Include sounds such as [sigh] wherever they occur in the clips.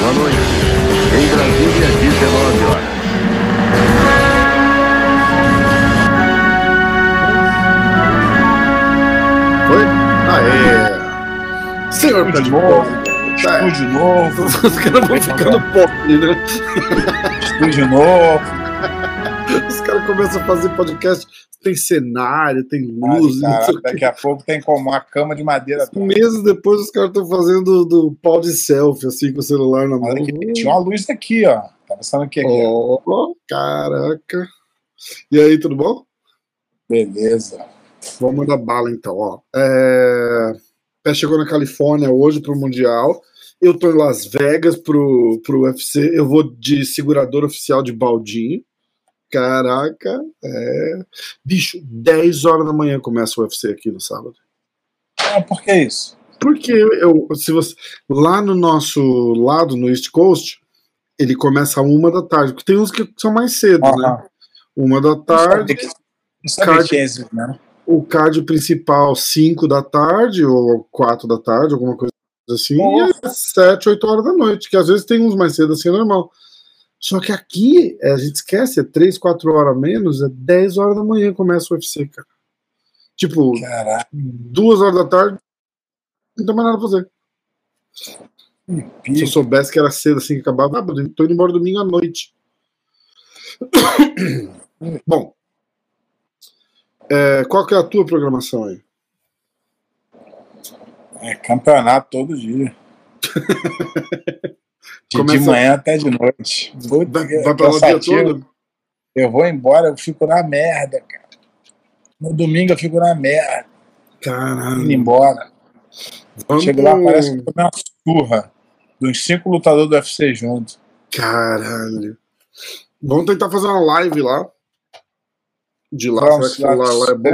Boa noite. Em Brasília, 19 horas. Foi? Aê! Senhor de novo. De [laughs] novo, Os caras vão ficando pobre, né? de novo. Os caras começam a fazer podcast, tem cenário, tem luz, cara, o daqui a pouco tem como uma cama de madeira. Meses depois os caras estão fazendo do pau de selfie, assim, com o celular na mão. Aqui, tinha uma luz aqui, ó. Tá passando aqui, aqui. ó. Oh, caraca. E aí, tudo bom? Beleza. Vamos mandar bala então, ó. É... Pé chegou na Califórnia hoje pro Mundial. Eu tô em Las Vegas pro, pro UFC. Eu vou de segurador oficial de baldinho. Caraca, é. Bicho, 10 horas da manhã começa o UFC aqui no sábado. Ah, por que isso? Porque eu, se você, lá no nosso lado, no East Coast, ele começa a uma da tarde. Porque tem uns que são mais cedo, né? Uma da tarde. não sabia Card- que esse, né? o card principal 5 da tarde ou 4 da tarde, alguma coisa assim, Nossa. e às 7, 8 horas da noite, que às vezes tem uns mais cedo assim, é normal. Só que aqui, é, a gente esquece, é 3, 4 horas a menos, é 10 horas da manhã começa o UFC, cara. Tipo, Caraca, 2 horas da tarde, não tem mais nada pra fazer. Se eu soubesse que era cedo assim que acabava, ah, tô indo embora domingo à noite. [coughs] Bom, é, qual que é a tua programação aí? É campeonato todo dia. [laughs] De, Começa- de manhã até de noite. Puta, Vai, pra lá dia todo? Eu vou embora, eu fico na merda, cara. No domingo eu fico na merda, Caralho. indo embora. Vamos... Chego lá, parece que tomei uma surra dos cinco lutadores do UFC juntos. Caralho. Vamos tentar fazer uma live lá. De lá, Vamos, será que lá, lá é se, o bom?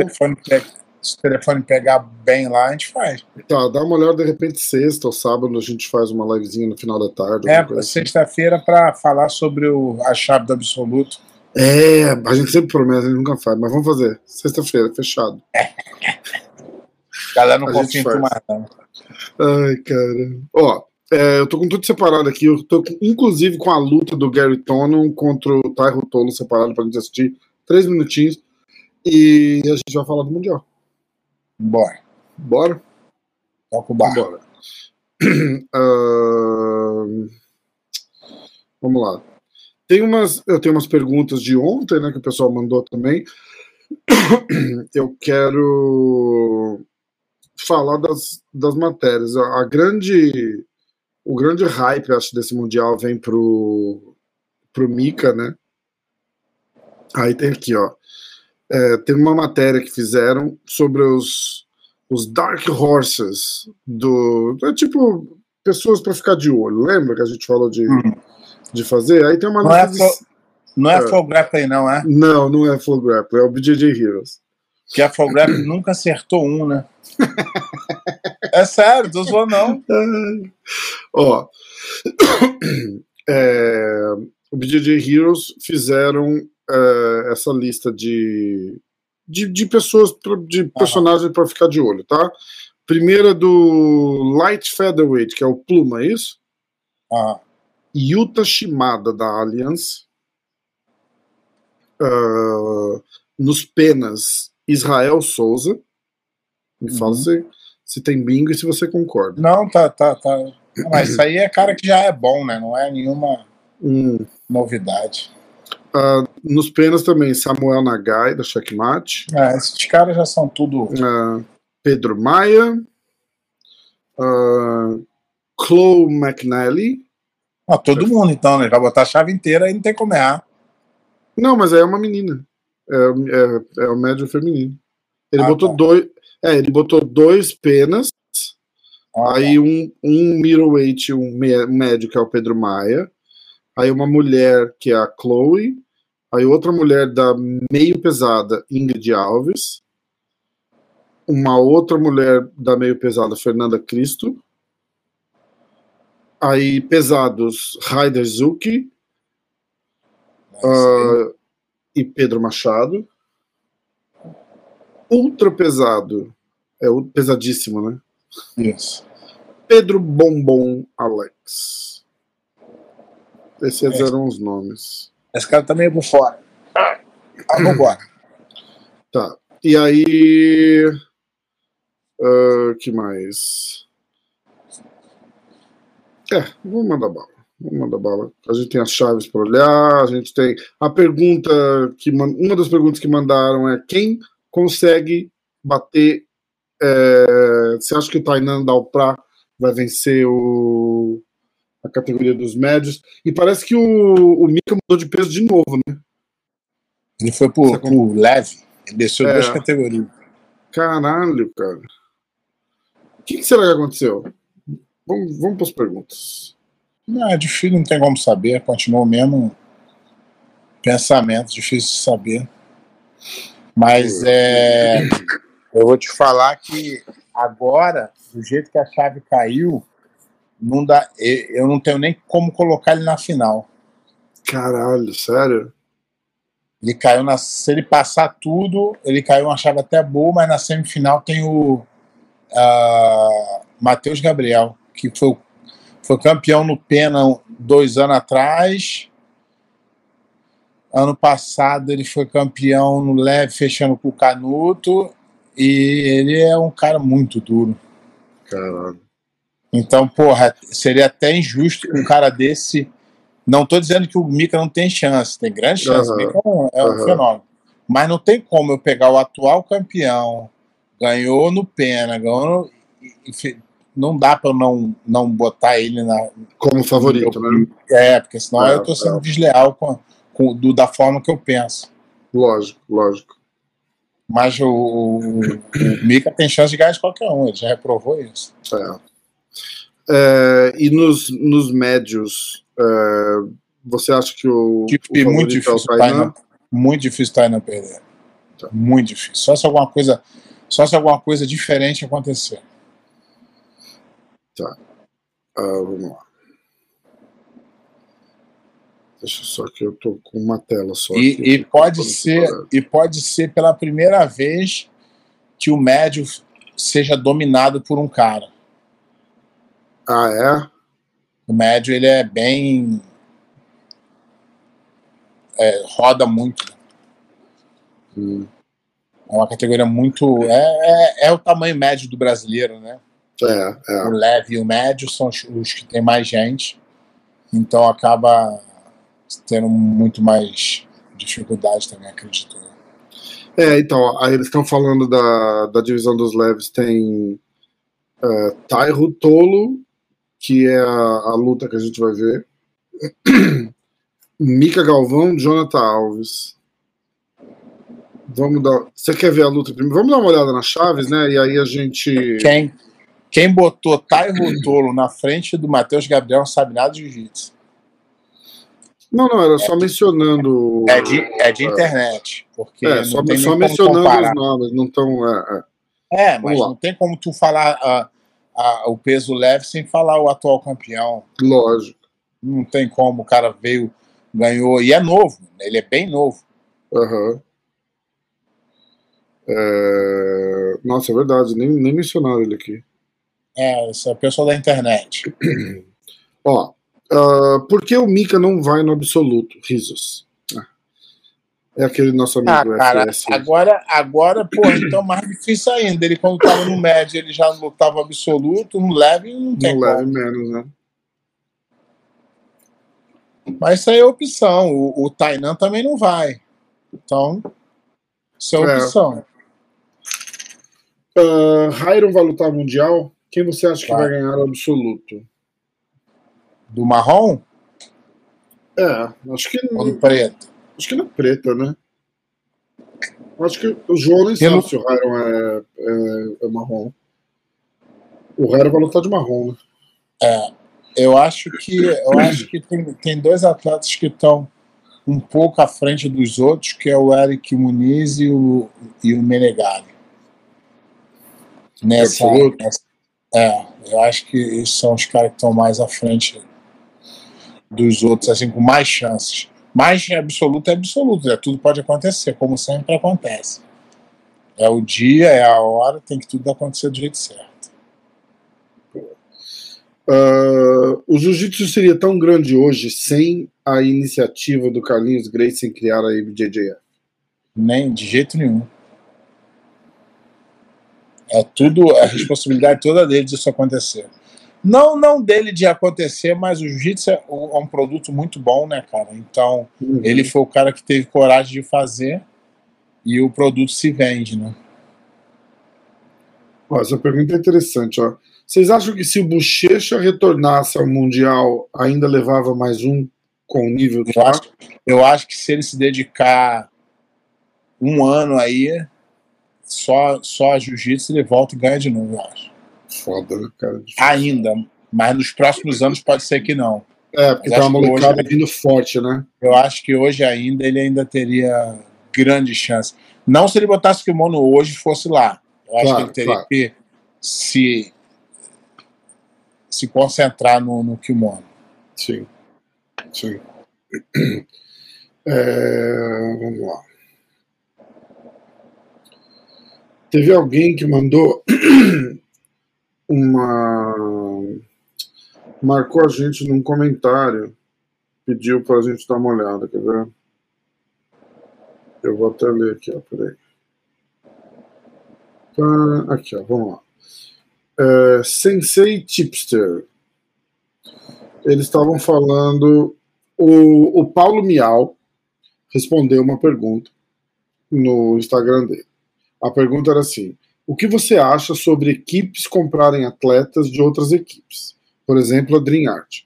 Se o telefone pegar bem lá, a gente faz. Tá, dá uma olhada de repente sexta ou sábado a gente faz uma livezinha no final da tarde. É, assim. sexta-feira para falar sobre o, a chave do absoluto. É, a gente sempre promete, a gente nunca faz, mas vamos fazer. Sexta-feira, fechado. [laughs] Galera não confia em tu faz. mais, não. Ai, cara. Ó, é, eu tô com tudo separado aqui. Eu tô inclusive com a luta do Gary Tonon contra o Tyro Tolo separado pra gente assistir. Três minutinhos. E a gente vai falar do Mundial. Bora, Bora? toca o barco. Bora. [clears throat] Ahn, vamos lá. Tem umas, eu tenho umas perguntas de ontem, né, que o pessoal mandou também. [clears throat] Eu quero falar das, das matérias. A, a grande, o grande hype, acho, desse mundial vem pro pro Mika, né? Aí tem aqui, ó. É, tem uma matéria que fizeram sobre os os Dark Horses do. É tipo pessoas para ficar de olho. Lembra que a gente falou de, Hum. de fazer? Aí tem uma Não é, de- não é, É. Flow Grappling, não, é? Não, não é Full Grapple, é o BJJ Heroes. Porque a Flow Grappling [coughs] nunca acertou um, né? É sério, tô zoando não. Ó, [coughs] é, o BJJ Heroes fizeram é, essa lista de, de, de pessoas, de personagens para ficar de olho, tá? Primeira do Light Featherweight, que é o Pluma, é isso? Ah, Yuta Shimada, da Alliance. Ah, nos penas, Israel Souza. Me fala Uhum. se, se tem bingo e se você concorda. não, tá, tá, tá. Mas isso aí é cara que já é bom, né? Não é nenhuma Hum. novidade. Ah, nos penas também, Samuel Nagai, da Checkmate. É, esses caras já são tudo. Ah, Pedro Maia. Ah, Chloe McNally. Ah, todo mundo, então, né? Vai botar a chave inteira e não tem como errar. Não, mas é uma menina. É, é, é o médio feminino. Ele Ah, botou tá. dois. É, ele botou dois penas. Ah, Aí um, um middleweight, um médio, que é o Pedro Maia. Aí uma mulher, que é a Chloe. Aí outra mulher da meio pesada, Ingrid Alves. Uma outra mulher da meio pesada, Fernanda Cristo. Aí pesados, Raider Zuki aí. ah, e Pedro Machado. Ultra pesado, É o pesadíssimo, né? Isso. Pedro Bombom Alex. Esses É. eram os nomes. Esse cara tá meio por fora. Ah, vambora. Tá. E aí. ah, que mais? É, vamos mandar bala. Vamos mandar bala. A gente tem as chaves para olhar, a gente tem. A pergunta que. Uma das perguntas que mandaram é quem consegue bater. é, Você acha que o Tainan Dalprá vai vencer o, a categoria dos médios? E parece que o, o Mika mudou de peso de novo, né? Ele foi pro, Você pro leve. Ele desceu É. duas categorias. Caralho, cara. O que, que será que aconteceu? Vamos, vamos para as perguntas. Não, é difícil, não tem como saber. Continua o mesmo pensamento, difícil de saber. Mas é, eu vou te falar que agora, do jeito que a chave caiu, não dá, eu não tenho nem como colocar ele na final. Caralho, sério? Ele caiu na. Se ele passar tudo, ele caiu uma chave até boa, mas na semifinal tem o ah, Matheus Gabriel, que foi, foi campeão no Pena dois anos atrás. Ano passado ele foi campeão no leve, fechando com o Canuto. E ele é um cara muito duro. Caralho. Então, porra, seria até injusto um cara desse. Não estou dizendo que o Mika não tem chance, tem grande chance. Aham. O Mika é um, é um Aham. fenômeno. Mas não tem como eu pegar o atual campeão, ganhou no Pena, ganhou no, não dá para eu não, não botar ele na. Como favorito, né? É, porque senão É, eu estou sendo é. desleal com, com- do, da forma que eu penso. Lógico, lógico. Mas o, o, o Mika tem chance de ganhar de qualquer um, ele já reprovou isso. É. É, e nos, nos médios, é, você acha que o. Tipo, o e muito favorito é o difícil Tainan? Muito difícil o Tainan perder. Tá. Muito difícil. Só se alguma coisa, só se alguma coisa diferente acontecer. Ah, vamos lá. Deixa só que eu tô com uma tela só. E, aqui. e pode ser, e pode ser pela primeira vez que o médio seja dominado por um cara. Ah, O médio ele é bem é, roda muito. é? Hum, É uma categoria muito. É, é, é o tamanho médio do brasileiro, né? é, é. O leve e o médio são os, os que tem mais gente. Então acaba tendo muito mais dificuldade também, acredito. eu. É, então, aí eles estão falando da, da divisão dos leves, tem é, Tairo Tolo, que é a, a luta que a gente vai ver. [clears throat] Mika Galvão, Jonathan Alves. Vamos dar. Você quer ver a luta primeiro? Vamos dar uma olhada nas chaves, né? E aí a gente. Quem, quem botou Tairo Tolo na frente do Matheus Gabriel não sabe nada de jiu-jitsu. Não, não, era só mencionando. É de, é de internet. Porque É, não só, tem só mencionando comparar. os nomes, não estão. É, é. É, mas lá. não tem como tu falar ah, ah, o peso leve sem falar o atual campeão. Lógico. Não tem como. O cara veio, ganhou. E é novo. Ele é bem novo. Aham. É, Nossa, é verdade, nem, nem mencionaram ele aqui. É, esse é o pessoal da internet. Ó, ah, por que o Mika não vai no absoluto? Risos. É aquele nosso amigo Ah, cara, FS. agora, agora, pô, então mais difícil ainda. Ele, quando tava no médio, ele já lutava absoluto, no leve, não tem como. leve menos, né? Mas isso aí é opção. O, o Tainan também não vai. Então, isso é É. opção. Uh, Hyron vai lutar mundial? Quem você acha que Vai. vai ganhar o absoluto? Do marrom É, acho que ou do preto? Acho que na preta, né? Acho que o João nem sabe se o Hyron é, é, é marrom. O Hyron vai lutar de marrom, né? É, eu acho que eu acho que tem, tem dois atletas que estão um pouco à frente dos outros, que é o Eric Muniz e o, e o Menegari. Nessa, nessa- é, eu acho que esses são os caras que estão mais à frente dos outros, assim, com mais chances. Mais absoluto é absoluto, né? tudo pode acontecer, como sempre acontece. É o dia, é a hora, tem que tudo acontecer do jeito certo. Uh, o jiu-jitsu seria tão grande hoje sem a iniciativa do Carlinhos Grace em criar a IBJJF? Nem de jeito nenhum. É tudo, a responsabilidade toda dele disso acontecer. Não, não dele de acontecer, mas o jiu-jitsu é um produto muito bom, né, cara? Então, uhum. ele foi o cara que teve coragem de fazer e o produto se vende, né? Ó, essa pergunta é interessante, ó. Vocês acham que se o Bochecha retornasse ao Mundial, ainda levava mais um com o nível do eu acho, eu acho que se ele se dedicar um ano aí, só, só a jiu-jitsu, ele volta e ganha de novo, eu acho. Foda, né, cara? Ainda, mas nos próximos anos pode ser que não. É, porque mas tá uma molecada vindo forte, né? Eu acho que hoje ainda ele ainda teria grande chance. Não se ele botasse o kimono hoje fosse lá. Eu acho claro, que ele teria claro. que se se concentrar no, no kimono. Sim, sim. [clears throat] É, vamos lá. Teve alguém que mandou [clears throat] uma. Marcou a gente num comentário, pediu para a gente dar uma olhada, quer ver? Eu vou até ler aqui, ó, peraí. Tá, aqui, ó, vamos lá. É, Sensei Tipster. Eles estavam falando. O, o Paulo Miau respondeu uma pergunta no Instagram dele. A pergunta era assim: O que você acha sobre equipes comprarem atletas de outras equipes? Por exemplo, a Dream Art.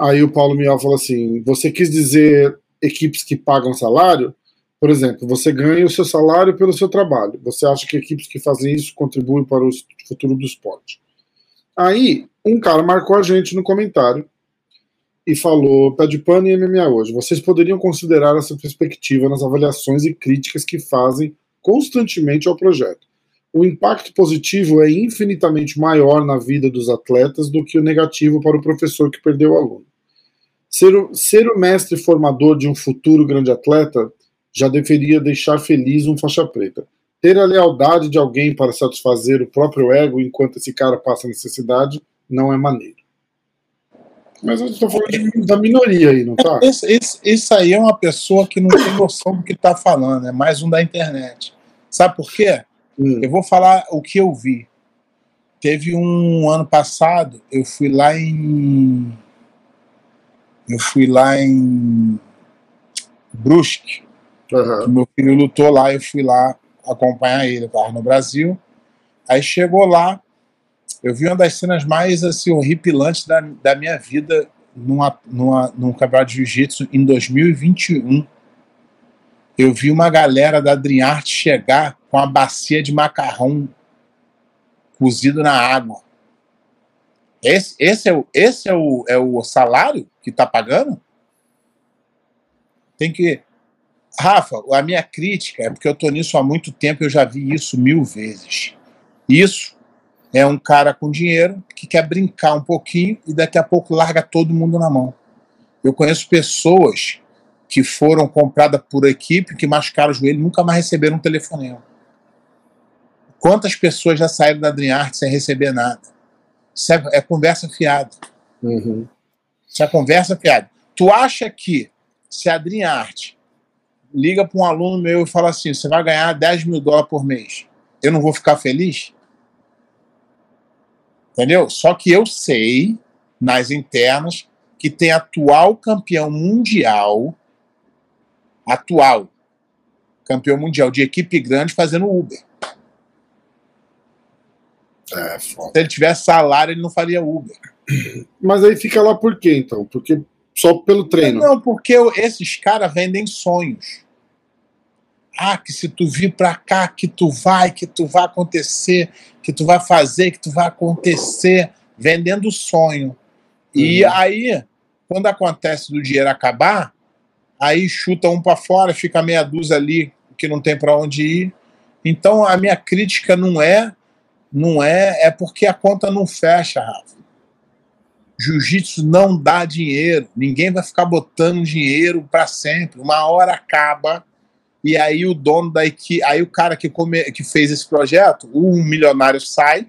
Aí o Paulo Miau falou assim: Você quis dizer equipes que pagam salário? Por exemplo, você ganha o seu salário pelo seu trabalho. Você acha que equipes que fazem isso contribuem para o futuro do esporte? Aí, um cara marcou a gente no comentário e falou: Pé de pano e MMA hoje. Vocês poderiam considerar essa perspectiva nas avaliações e críticas que fazem constantemente ao projeto. O impacto positivo é infinitamente maior na vida dos atletas do que o negativo para o professor que perdeu o aluno. Ser o, ser o mestre formador de um futuro grande atleta já deveria deixar feliz um faixa preta. Ter a lealdade de alguém para satisfazer o próprio ego enquanto esse cara passa necessidade não é maneiro. Mas eu estou falando da minoria aí, não tá? Esse, esse, esse, aí é uma pessoa que não tem noção do que está falando, é mais um da internet. Sabe por quê? Hum. Eu vou falar o que eu vi. Teve um ano passado, eu fui lá em. Eu fui lá em Brusque, Uhum. Meu filho lutou lá, eu fui lá acompanhar ele, eu tava no Brasil. Aí chegou lá, eu vi uma das cenas mais assim, horripilantes da, da minha vida numa, numa, num campeonato de jiu-jitsu em 2021. Eu vi uma galera da Dreamart chegar com a bacia de macarrão cozido na água. Esse, esse, é, o, esse é, o, é o salário que está pagando? Tem que Rafa, a minha crítica é porque eu estou nisso há muito tempo eu já vi isso mil vezes. Isso é um cara com dinheiro que quer brincar um pouquinho e daqui a pouco larga todo mundo na mão. Eu conheço pessoas que foram compradas por equipe, que machucaram o joelho e nunca mais receberam um telefonema. Quantas pessoas já saíram da Dream sem receber nada? Isso é, é conversa fiada. Uhum. Isso é conversa fiada. Tu acha que se a Dream liga para um aluno meu e fala assim: você vai ganhar 10 mil dólares por mês. Eu não vou ficar feliz? Entendeu? Só que eu sei, nas internas, que tem atual campeão mundial, atual campeão mundial de equipe grande fazendo Uber. É, foda. Se ele tivesse salário, ele não faria Uber. Mas aí fica lá por quê, então? Porque só pelo treino? Não, porque esses caras vendem sonhos. Ah, que se tu vir para cá, que tu vai, que tu vai acontecer, que tu vai fazer, que tu vai acontecer, vendendo sonho. E uhum. aí, quando acontece do dinheiro acabar, aí chuta um para fora, fica meia dúzia ali que não tem para onde ir. Então a minha crítica não é, não é, é porque a conta não fecha, Rafa. Jiu-jitsu não dá dinheiro. Ninguém vai ficar botando dinheiro para sempre. Uma hora acaba e aí o dono da equipe, aí o cara que, come, que fez esse projeto, o milionário sai,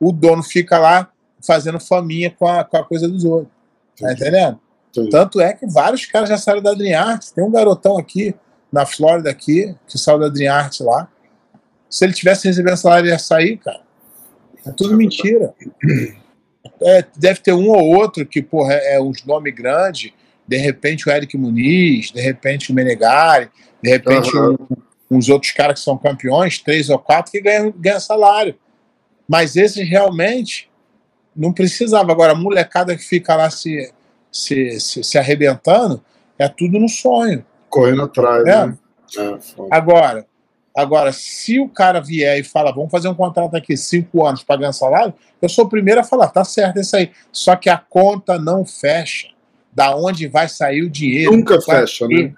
o dono fica lá fazendo faminha com a, com a coisa dos outros. Tá entendendo? Entendi. Tanto é que vários caras já saíram da Adriarte. Tem um garotão aqui, na Flórida, aqui, que saiu da Adriarte lá. Se ele tivesse recebendo salário, ia sair, cara. É tudo mentira. É, deve ter um ou outro que, porra, é, é uns nomes grandes. De repente o Eric Muniz, de repente o Menegari, de repente Aham. um- uns outros caras que são campeões, três ou quatro, que ganham, ganham salário. Mas esses realmente não precisava. Agora, a molecada que fica lá se, se, se, se arrebentando, é tudo no sonho. Correndo atrás, É. né? É. Agora, agora, se o cara vier e fala, vamos fazer um contrato aqui, cinco anos para ganhar salário, eu sou o primeiro a falar, tá certo, é isso aí. Só que a conta não fecha. Da onde vai sair o dinheiro? Nunca fecha, né?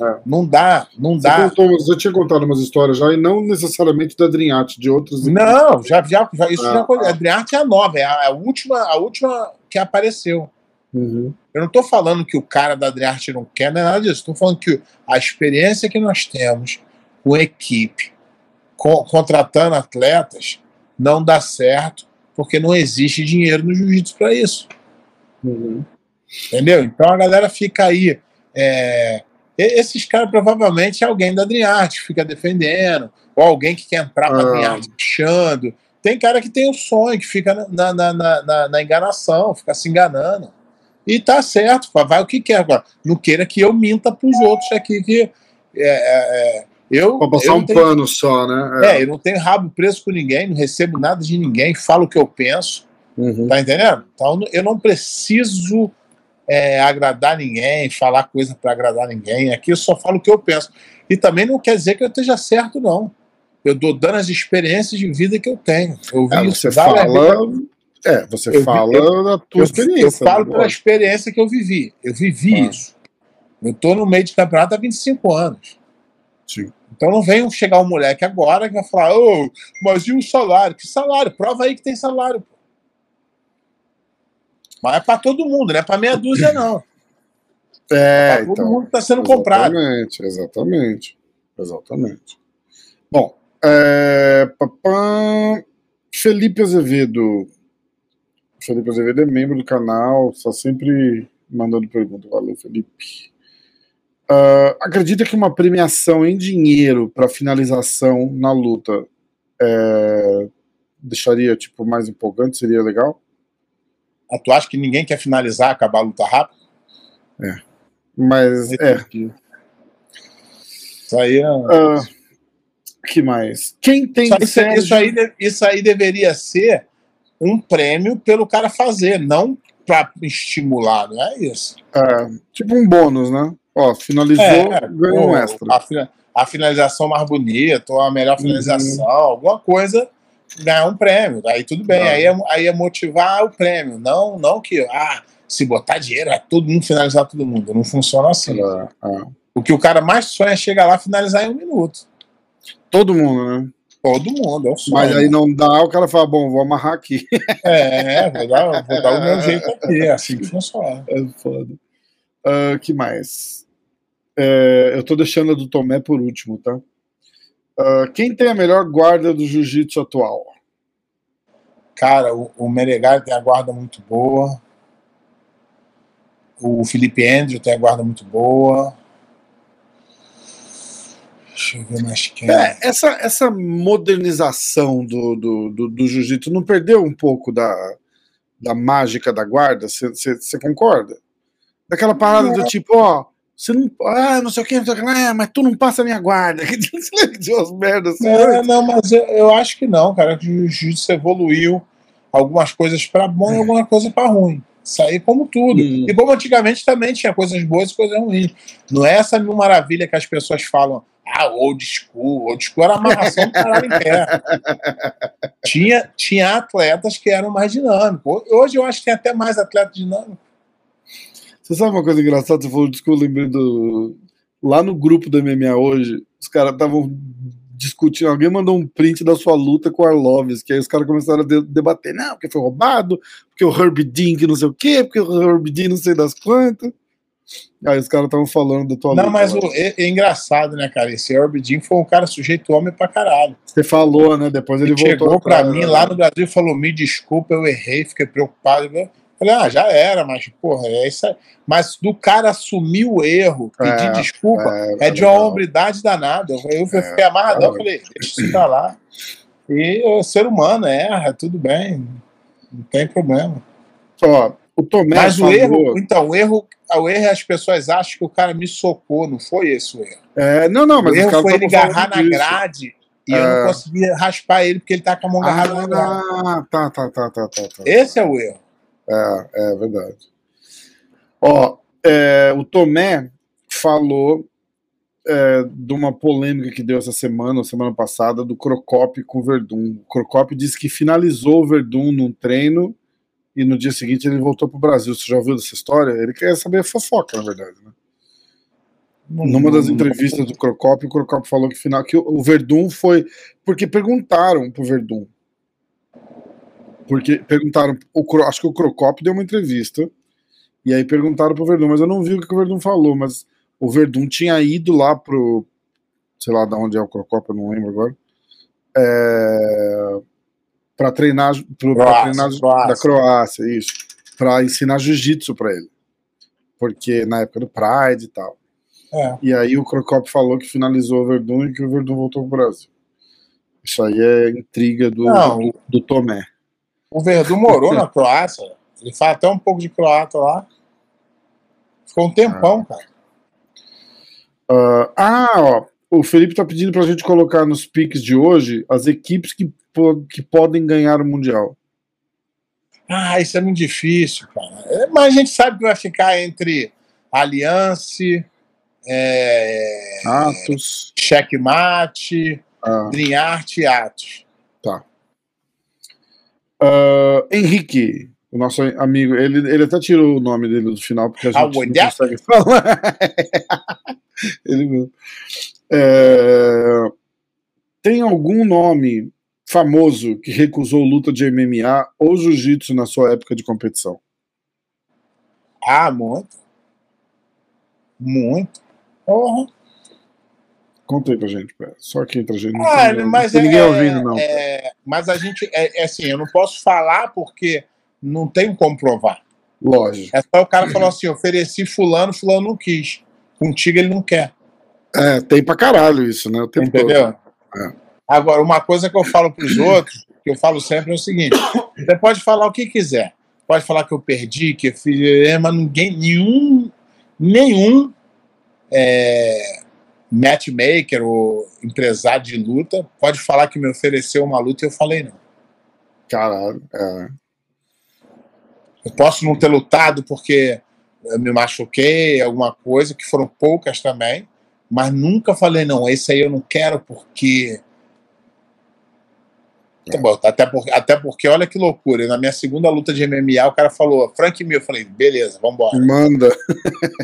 É. Não dá, não Você, dá. contou, você tinha contado umas histórias já, e não necessariamente da Drinhate, de outros. Não, já, já, já isso Ah, já aconteceu. ah. A Adriarte é a nova, é a, a última, a última que apareceu. Uhum. Eu não estou falando que o cara da Adriarte não quer, não é nada disso. Estou falando que a experiência que nós temos com equipe, co- contratando atletas, não dá certo, porque não existe dinheiro no jiu-jitsu para isso. Uhum. Entendeu? Então a galera fica aí. é, esses caras provavelmente é alguém da Adriarte que fica defendendo, ou alguém que quer entrar para Ah. Adriarte puxando. Tem cara que tem o sonho, que fica na, na, na, na- na enganação, fica se enganando. E tá certo, vai o que quer. Agora, não queira que eu minta para os outros aqui que. é, é, é, eu, Pra passar eu um não tenho- pano só, né? É, eu não tenho rabo preso com ninguém, não recebo nada de ninguém, falo o que eu penso. Uhum. Tá entendendo? Então eu não preciso é, agradar ninguém, falar coisa para agradar ninguém. Aqui eu só falo o que eu penso. E também não quer dizer que eu esteja certo, não. Eu dou dando as experiências de vida que eu tenho. Eu vi É, você fala. É, você Eu fala eu- da tua Eu, experiência. eu falo né? pela experiência que eu vivi. Eu vivi Ah. isso. Eu estou no meio de campeonato há 25 anos. Sim. Então não vem chegar um moleque agora que vai falar, ô, mas e o salário? Que salário? Prova aí que tem salário. Mas é para todo mundo, não é para meia dúzia, não. [laughs] É, Pra todo então. mundo está sendo comprado. Exatamente, exatamente. Exatamente. Bom, é, papã, Felipe Azevedo. Felipe Azevedo é membro do canal, está sempre mandando pergunta. Valeu, Felipe. Ah, acredita que uma premiação em dinheiro para finalização na luta é, deixaria tipo mais empolgante? Seria legal? Ah, Tu acha que ninguém quer finalizar, acabar a luta rápido? Mas é. Isso aí, é- ah, que mais? Quem tem isso, aí, isso, aí, isso aí deveria ser um prêmio pelo cara fazer, não para estimular, não é isso? É, tipo um bônus, né? Ó, finalizou, É, ganhou um extra. A, a finalização mais bonita, ou a melhor Uhum. finalização, alguma coisa, ganhar um prêmio. Aí tudo bem, aí, é, aí é motivar o prêmio. Não, não que, ah, se botar dinheiro, é todo mundo finalizar todo mundo. Não funciona assim. É, é. O que o cara mais sonha é chegar lá e finalizar em um minuto. Todo mundo, né? Todo mundo, é o sonho. Mas aí não dá, o cara fala, bom, vou amarrar aqui. [laughs] É, vou dar, vou dar o meu jeito aqui, é assim que funciona. É foda. Ah, que mais? É, eu tô deixando a do Tomé por último, tá? Ah, quem tem a melhor guarda do jiu-jitsu atual? Cara, o, o Menegali tem a guarda muito boa. O Felipe Andrew tem a guarda muito boa. Deixa eu ver mais quem. É, essa, essa modernização do, do, do, do jiu-jitsu não perdeu um pouco da, da mágica da guarda? Você concorda? Daquela parada do tipo, ó, você não. Ah, não sei o que, não sei o que, ah, mas tu não passa a minha guarda. [laughs] De umas merdas assim? É, não, mas eu, eu acho que não, cara. Que o jiu-jitsu evoluiu algumas coisas para bom e alguma coisa para ruim. Isso aí, como tudo. Hum. E como antigamente também tinha coisas boas e coisas ruins. Não é essa mil maravilha que as pessoas falam. Ah, old school. Old school era amarração do caralho em pé. [laughs] Tinha, tinha atletas que eram mais dinâmicos. Hoje eu acho que tem até mais atleta dinâmico. Você sabe uma coisa engraçada? Você falou disso que eu lembrei do. Lá no grupo do MMA hoje, os caras estavam discutindo. Alguém mandou um print da sua luta com o Arloves, que aí os caras começaram a de- debater. Não, porque foi roubado, porque o Herb Dean que não sei o quê, porque o Herb Dean não sei das quantas. Aí os caras estavam falando da tua Não, luta mas o- é, é engraçado, né, cara? Esse Herbie Jim foi um cara sujeito homem pra caralho. Você falou, né? Depois ele Ele voltou. chegou pra mim né? lá no Brasil e falou: me desculpa, eu errei, fiquei preocupado. Eu Falei, ah, já era, mas, porra, é isso aí. Mas do cara assumir o erro, pedir É, desculpa, É, é, de uma hombridade danada. Eu, eu É, fiquei amarradão, é. falei, deixa isso pra lá. E o ser humano erra, tudo bem, não tem problema. Ó, o Tomé Mas o falou- erro, então, o erro, o erro é as pessoas acham que o cara me socou, não foi esse o erro. É, não, não, mas o erro foi ele agarrar na grade e eu É. não conseguia raspar ele porque ele tá com a mão agarrada na grade. Ah, tá, tá, tá, tá, tá, tá. Esse é o erro. É, é verdade. Ó, é, o Tomé falou é, de uma polêmica que deu essa semana, ou semana passada, do Crocop com o Verdun. O Crocop disse que finalizou o Verdun num treino e no dia seguinte ele voltou pro Brasil. Você já ouviu dessa história? Ele quer saber a fofoca, na verdade. Né? Numa das entrevistas do Crocop, o Crocop falou que, final, que o Verdun foi. Porque perguntaram pro Verdun. Porque perguntaram. O, acho que o Crocop deu uma entrevista. E aí perguntaram pro Verdun, mas eu não vi o que o Verdun falou. Mas o Verdun tinha ido lá pro. Sei lá de onde é o Crocop, eu não lembro agora. É, para treinar, pro, pra Croácia, treinar Croácia. da Croácia, isso. Pra ensinar jiu-jitsu pra ele. Porque na época do Pride e tal. É. E aí o Crocop falou que finalizou o Verdun e que o Verdun voltou pro Brasil. Isso aí é intriga do, Não. do, do Tomé. O Verdun morou na [laughs] Croácia. Ele fala até um pouco de croata lá. Ficou um tempão, cara. Ah, ah, ó. O Felipe tá pedindo pra gente colocar nos piques de hoje as equipes que, que podem ganhar o Mundial. Ah, isso é muito difícil, cara. É, Mas a gente sabe que vai ficar entre Aliança, é, Atos. Checkmate, Ah, Dream Art e Atos. Ah, Henrique, o nosso amigo, ele, ele até tirou o nome dele do final, porque a Ah, gente não consegue falar. [laughs] ele. É, tem algum nome famoso que recusou luta de MMA ou jiu-jitsu na sua época de competição? Ah, muito. Muito. Porra. Conta aí pra gente. Só aqui entre a gente. Não Ah, tem, mas não tem ninguém é, ouvindo, não. é, mas a gente, é, é assim, eu não posso falar porque não tenho como provar. Lógico. É só o cara falou assim: ofereci fulano, fulano não quis. Contigo ele não quer. É, tem pra caralho isso, né? Entendeu? É. Agora, uma coisa que eu falo para os outros, que eu falo sempre é o seguinte: você pode falar o que quiser. Pode falar que eu perdi, que eu fiz, é, mas ninguém, nenhum, nenhum é, matchmaker ou empresário de luta pode falar que me ofereceu uma luta e eu falei não. Caralho. É. Eu posso não ter lutado porque eu me machuquei, alguma coisa, que foram poucas também, mas nunca falei, não, esse aí eu não quero porque. Tá bom, até, por, até porque, olha que loucura, na minha segunda luta de MMA, o cara falou, Frank Mir, eu falei, beleza, vambora. Manda.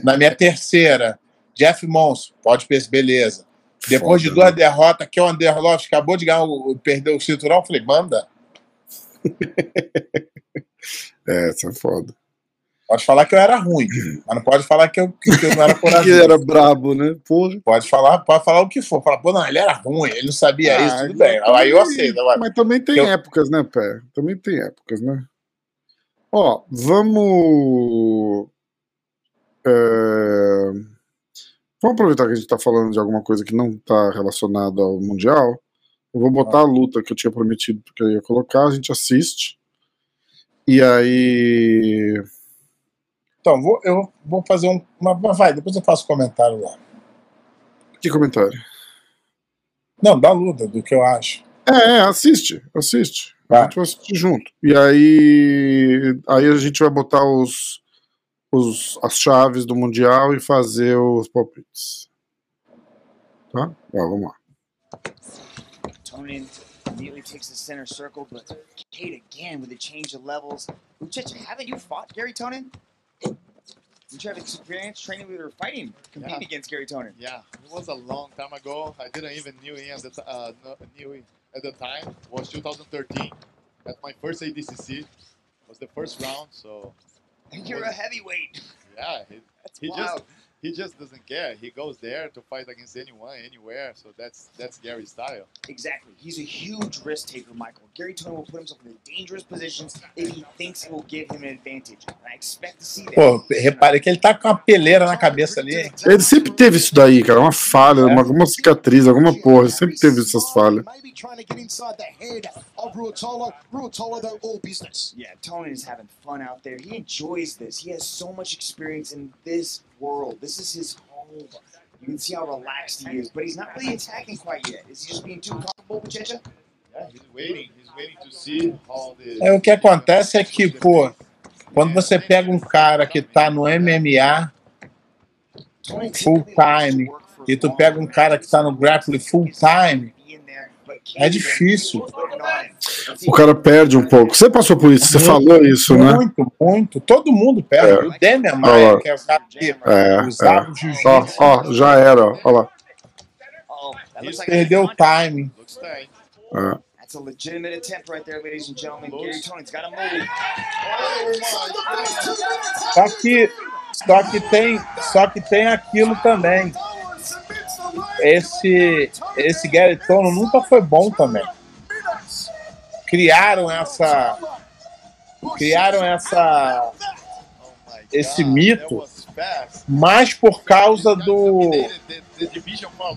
Na minha terceira, Jeff Monson, pode pensar, beleza. Depois de Foda, duas derrotas, que o Anderloff acabou de ganhar, o, perdeu o cinturão, eu falei, manda. [laughs] É, isso é foda. Pode falar que eu era ruim, mas não pode falar que eu, que eu não era [laughs] Que corajoso. era brabo, né? Porra. Pode falar, pode falar o que for. Falar, pô, não, ele era ruim, ele não sabia Ah, isso, tudo bem. também- Aí eu aceito. Agora, Mas também tem Eu- épocas, né, Pé? Também tem épocas, né? Ó, vamos. é, Vamos aproveitar que a gente tá falando de alguma coisa que não tá relacionada ao Mundial. Eu vou botar a luta que eu tinha prometido que eu ia colocar, a gente assiste. E aí. então, vou, eu vou fazer um. Uma, vai, depois eu faço comentário lá. Que comentário? Não, da luta, do que eu acho. É, é, assiste, assiste. A Vai. gente vai assistir junto. E aí, aí a gente vai botar os, os, as chaves do Mundial e fazer os palpites. Tá? Ó, vamos lá. Tonin immediately takes the center circle, but Kate again with a change of levels. Uchicha, haven't you fought Gary Tonin? Did you have experience training with or fighting, competing Yeah. against Gary Tonin? Yeah, it was a long time ago. I didn't even knew him at the, t- uh, no- knew him at the time. It was 2013 at my first ADCC. It was the first round, so [laughs] You're a heavyweight. Yeah, he, That's he wild. just he just doesn't care. He goes there to fight against anyone, anywhere. So that's that's Gary's style. Exactly. He's a huge risk taker, Michael. Gary Tony will put himself in dangerous positions if he thinks it will give him an advantage. And I expect to see that. Pô, reparei que ele tá com uma peleira na cabeça ali? Ele sempre teve isso daí, cara. Uma falha, uma, alguma cicatriz, alguma porra. Ele sempre teve essas falhas. Maybe trying to get inside the head of Ruotolo. Ruotolo, though, all business. Yeah, Tony is having fun out there. He enjoys this. He has so much experience in this world. This is his home. You can see how relaxed he is, but he's not really attacking quite yet. Is he just being too comfortable with Checha? Yeah, he's waiting. He's waiting to see how the. É, o que acontece é que, pô, quando você pega um cara que tá no MMA Full time, e tu pega um cara que tá no grappling full time, be in there, but é difícil. O cara perde um pouco. Você passou por isso, você falou isso, né? Muito, muito. Todo mundo perde. É. O Demian Maia, que é o cara que É, usava é. o Ó, jiu-jitsu, ó, já era, ó. Olha lá. Like perdeu o tight. É. That's a legitimate attempt right there, ladies and gentlemen. Gary Tony's got to move. Só que, só que tem, só que tem aquilo também. Esse, esse Gary Tono nunca foi bom também. Criaram essa, criaram essa, Esse mito. mais por causa do,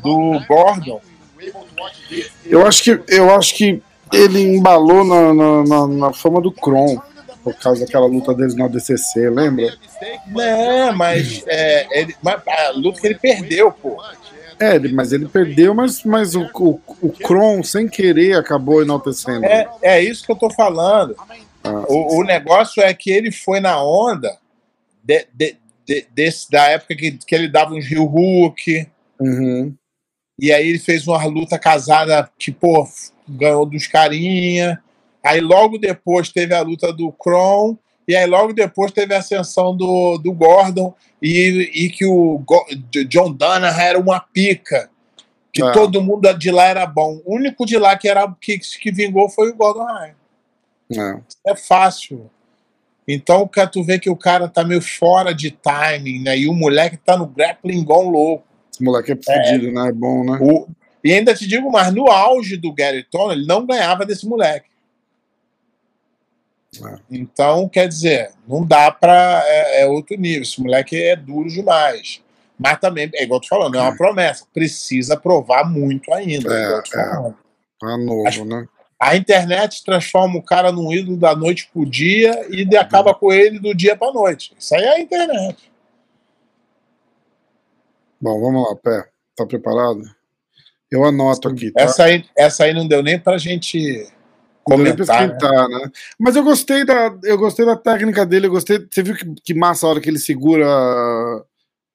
do. Gordon. Eu acho que, eu acho que ele embalou na, na, na, na fama do Kron. Por causa daquela luta deles na DCC, lembra? Né, mas é, ele, mas a luta que ele perdeu, pô. É, ele- mas ele perdeu, mas, mas o, o, o Kron, sem querer, acabou enaltecendo. É, é isso que eu tô falando. Ah. O, o negócio é que ele foi na onda de- de- de- desse, da época que, que ele dava uns Rio Hulk, Uhum. e aí ele fez uma luta casada que, pô, ganhou dos carinha. Aí logo depois teve a luta do Kron, e aí logo depois teve a ascensão do, do Gordon, e, e que o Go- John Danaher era uma pica. Que É. todo mundo de lá era bom. O único de lá que, era, que, que vingou foi o Gordon Ryan. É. É fácil. Então, cara, tu vê que o cara tá meio fora de timing, né? E o moleque tá no grappling igual um louco. Esse moleque é fodido, né? É bom, né? O- E ainda te digo mais, no auge do Gary Tony, ele não ganhava desse moleque. É. Então, quer dizer, não dá pra. É, é outro nível. Esse moleque é duro demais. Mas também, é igual eu tô falando, é uma promessa. Precisa provar muito ainda. É, é. Tá novo, né? A internet transforma o cara num ídolo da noite pro dia e de- acaba com ele do dia pra noite. Isso aí é a internet. Bom, vamos lá, Pé. Tá preparado? Eu anoto aqui, tá? Essa aí, essa aí não deu nem pra gente Né? né? Mas eu gostei da, eu gostei da técnica dele, eu gostei. Você viu que, que massa a hora que ele segura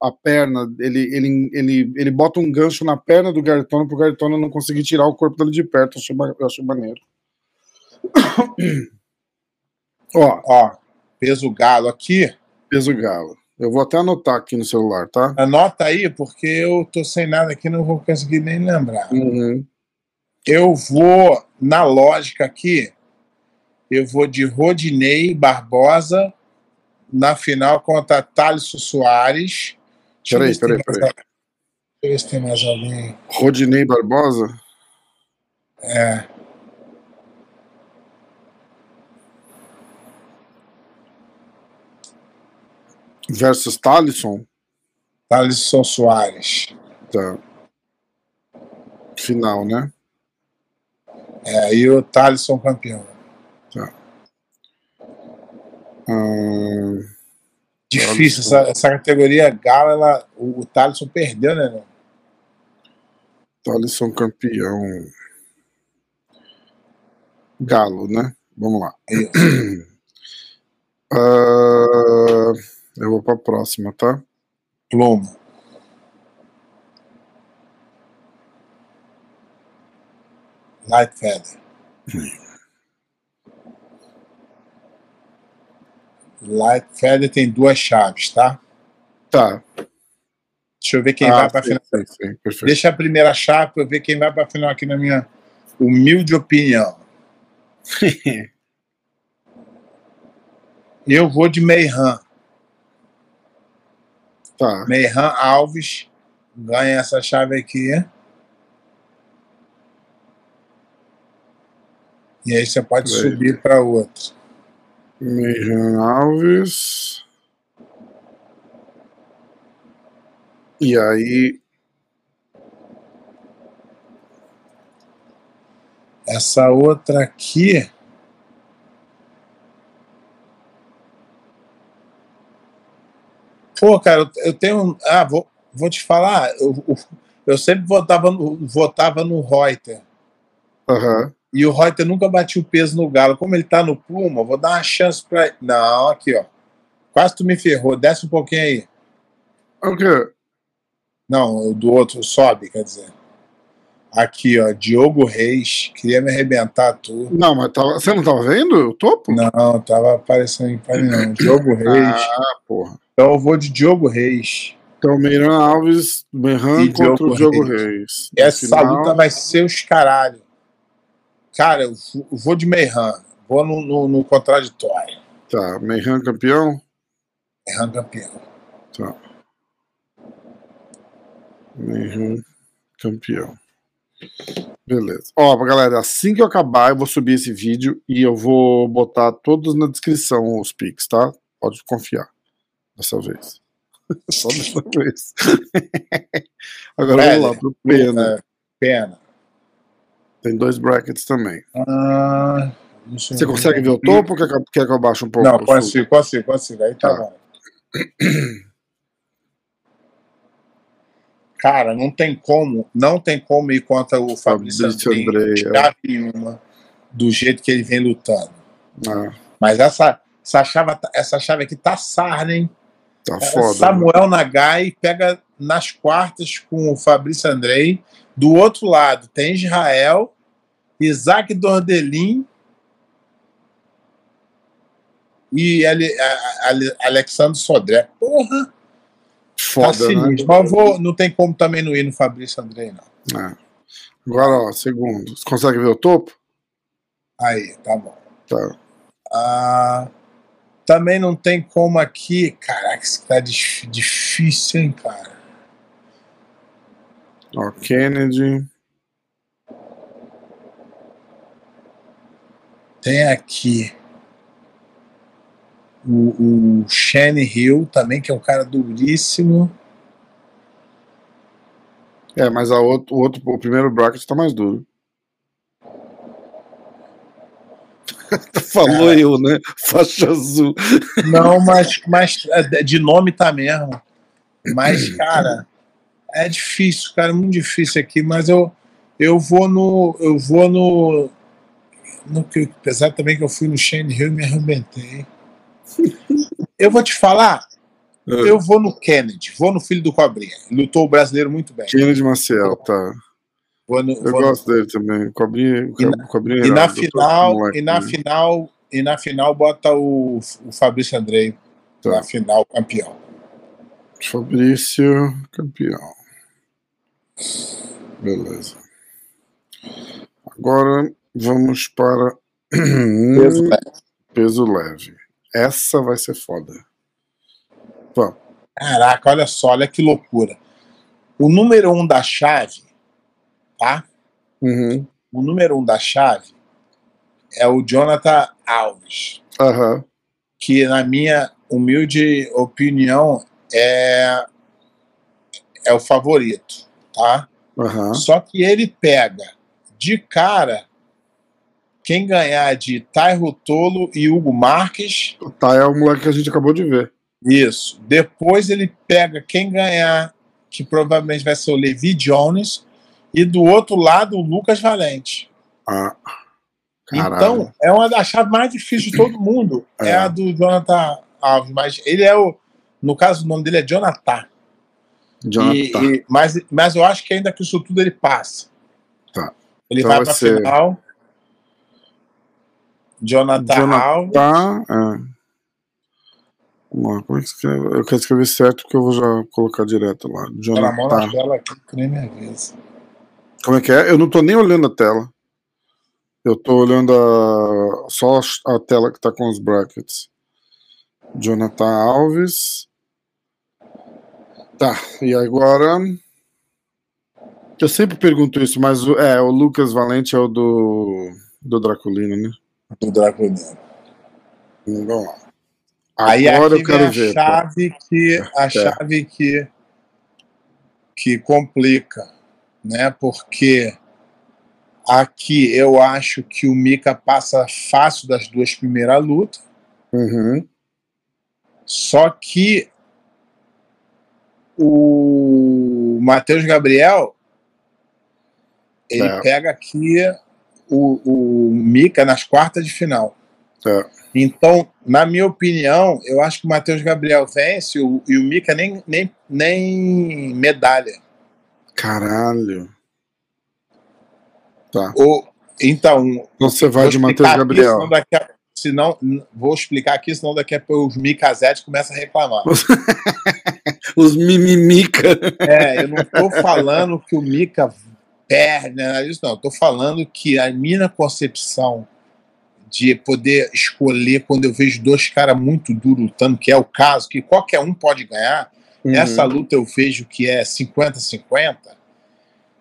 a perna, ele, ele, ele, ele bota um gancho na perna do Gartona pro Gartona não conseguir tirar o corpo dele de perto. Eu achei, eu achei maneiro. [coughs] Ó, Ó, peso galo aqui. peso galo. Eu vou até anotar aqui no celular, tá? Anota aí, porque eu tô sem nada aqui, não vou conseguir nem lembrar. Uhum. Eu vou, na lógica aqui, eu vou de Rodinei Barbosa na final contra Thaleson Soares. Peraí, peraí, peraí. Deixa eu ver se tem mais alguém. Rodinei Barbosa? É. Versus Talisson? Thaleson Soares. Tá. Final, né? É, aí o Thaleson campeão. Hum, Difícil, essa, essa categoria gala, ela, o, o Thaleson perdeu, né? Não? Thalisson campeão. Galo, né? Vamos lá. Ah, eu vou pra próxima, tá? Pluma. Light Feather. Light Feather tem duas chaves, tá? Tá. Deixa eu ver quem Ah, vai pra sim, final. sim, sim. Deixa a primeira chave pra eu ver quem vai pra final aqui na minha humilde opinião. [laughs] Eu vou de Meihan. Tá. Meiran Alves ganha essa chave aqui. E aí você pode subir para outra. Meiran Alves. E aí. Essa outra aqui. Pô, cara, eu- tenho. Ah, vou, vou te falar. Eu, eu- sempre votava no, votava no Reuter. Aham. E o Reuter nunca batia o peso no Galo. Como ele tá no Puma, vou dar uma chance pra. Não, aqui, ó. Quase tu me ferrou. Desce um pouquinho aí. O quê? Não, do outro sobe, quer dizer. Aqui, ó. Diogo Reis. Queria me arrebentar tudo. Não, mas tava, você não tava vendo o topo? Não, tava aparecendo pra mim, não. Diogo [laughs] Reis. Ah, porra. Então eu vou de Diogo Reis. Então, Meiran Alves, Meiran E contra o Diogo Diogo Reis. Reis. Essa Final- luta vai ser os caralho. Cara, eu vou- de Meiran. Vou no, no, no contraditório. Tá, Meiran campeão? Meiran campeão. Tá. Meiran campeão. Beleza. Ó, galera, assim que eu acabar, eu vou subir esse vídeo e eu vou botar todos na descrição os pics, tá? Pode confiar. Dessa vez. [laughs] Só dessa vez. [laughs] Agora Velho, vamos lá pro pena. É, pena. Tem dois brackets também. Ah, Você consegue ver o topo ou quer que eu- baixe um pouco? Não, o consigo, consigo, consigo. Aí tá, Tá. bom. [clears throat] Cara, não tem como, não tem como ir contra o Fabrício é. chave uma, do jeito que ele vem lutando. Ah, Mas essa, essa, chave, essa chave aqui tá sarna, hein? tá É foda. Samuel Nagai pega nas quartas com o Fabrício Andrei. Do outro lado tem Israel, Isaac Dordelin e Ale, Ale- Alexandre Sodré. Porra, tá Foda, né? sinistro. Mas vou, não tem como também não ir no Fabrício Andrei, não. É. Agora, ó, segundo. Você consegue ver o topo? Aí, tá bom. Tá. Ah, também não tem como aqui. Caraca, isso tá dif- difícil, hein, cara. Ó, Kennedy. Tem aqui o, o Shane Hill também, que é um cara duríssimo. É, mas a outro, o outro, o primeiro bracket tá mais duro. [laughs] Falou eu, né? Faixa azul. Não, mas, mas é, de nome tá mesmo. Mas, cara, é difícil, cara, é muito difícil aqui, mas eu, eu vou no. Eu vou no. no apesar também que eu fui no Shane Hill e me arrebentei. Eu vou te falar, eu vou no Kennedy, vou no filho do Cobrinha. Lutou o brasileiro muito bem. Kennedy Maciel, tá. Vou no, Eu vou no- gosto dele também. Cobrinha, E na- Cobrinha E na irado, eu tô final, moleque e na também. final, e na final bota o, o Fabrício Andrei Tá. na final campeão. Fabrício, campeão. Beleza. Agora vamos para [clears throat] Peso leve. peso leve. Essa vai ser foda. Vamos. Caraca, olha só, olha que loucura. O número um da chave, tá? Uhum. O número um da chave é o Jonathan Alves, Aham. que na minha humilde opinião é é o favorito, tá? Aham. Só que ele pega de cara quem ganhar de Tairo Tolo e Hugo Marques. Tá, é o moleque que a gente acabou de ver. Isso. Depois ele pega quem ganhar, que provavelmente vai ser o Levi Jones. E do outro lado, o Lucas Valente. Ah. Caralho. Então, é uma das chaves mais difíceis de todo mundo. É. É. a do Jonathan Alves. Mas ele é o. No caso, o nome dele é Jonathan. Jonathan. E- e- mas, mas eu acho que ainda que isso tudo ele passa. Tá. Ele Então vai para ser- final. Jonathan, Jonathan. Alves. É. Vamos lá, como é que escreve? Eu quero escrever certo porque eu vou já colocar direto lá. Tá mão Jonathan. tela aqui, minha vez. Como é que é? Eu não tô nem olhando a tela. Eu tô olhando a, só a tela que tá com os brackets. Jonathan Alves. Tá, e agora. Eu sempre pergunto isso, mas o- é, o Lucas Valente é o do, do Draculino, né? Do Draculino. Hum, Vamos lá. Aí Agora eu quero a ver. pô. chave que a chave que que complica, né? Porque aqui eu acho que o Mika passa fácil das duas primeiras lutas, Uhum. só que o Matheus Gabriel ele É. pega aqui o, o Mika nas quartas de final. É. Então, na minha opinião, eu acho que o Matheus Gabriel vence o- e o Mika nem, nem, nem medalha. Caralho. Tá. Ou, então, Então você vai de Matheus aqui, Gabriel. daqui a- senão, n- vou explicar aqui, senão daqui a pouco os Mikazetes começam a reclamar. [laughs] Os mimimica. É, eu não estou falando que o Mika perde, nada disso, não. Estou falando que a minha concepção de poder escolher quando eu vejo dois caras muito duros lutando, que é o caso, que qualquer um pode ganhar, Uhum. Essa luta eu vejo que é 50-50.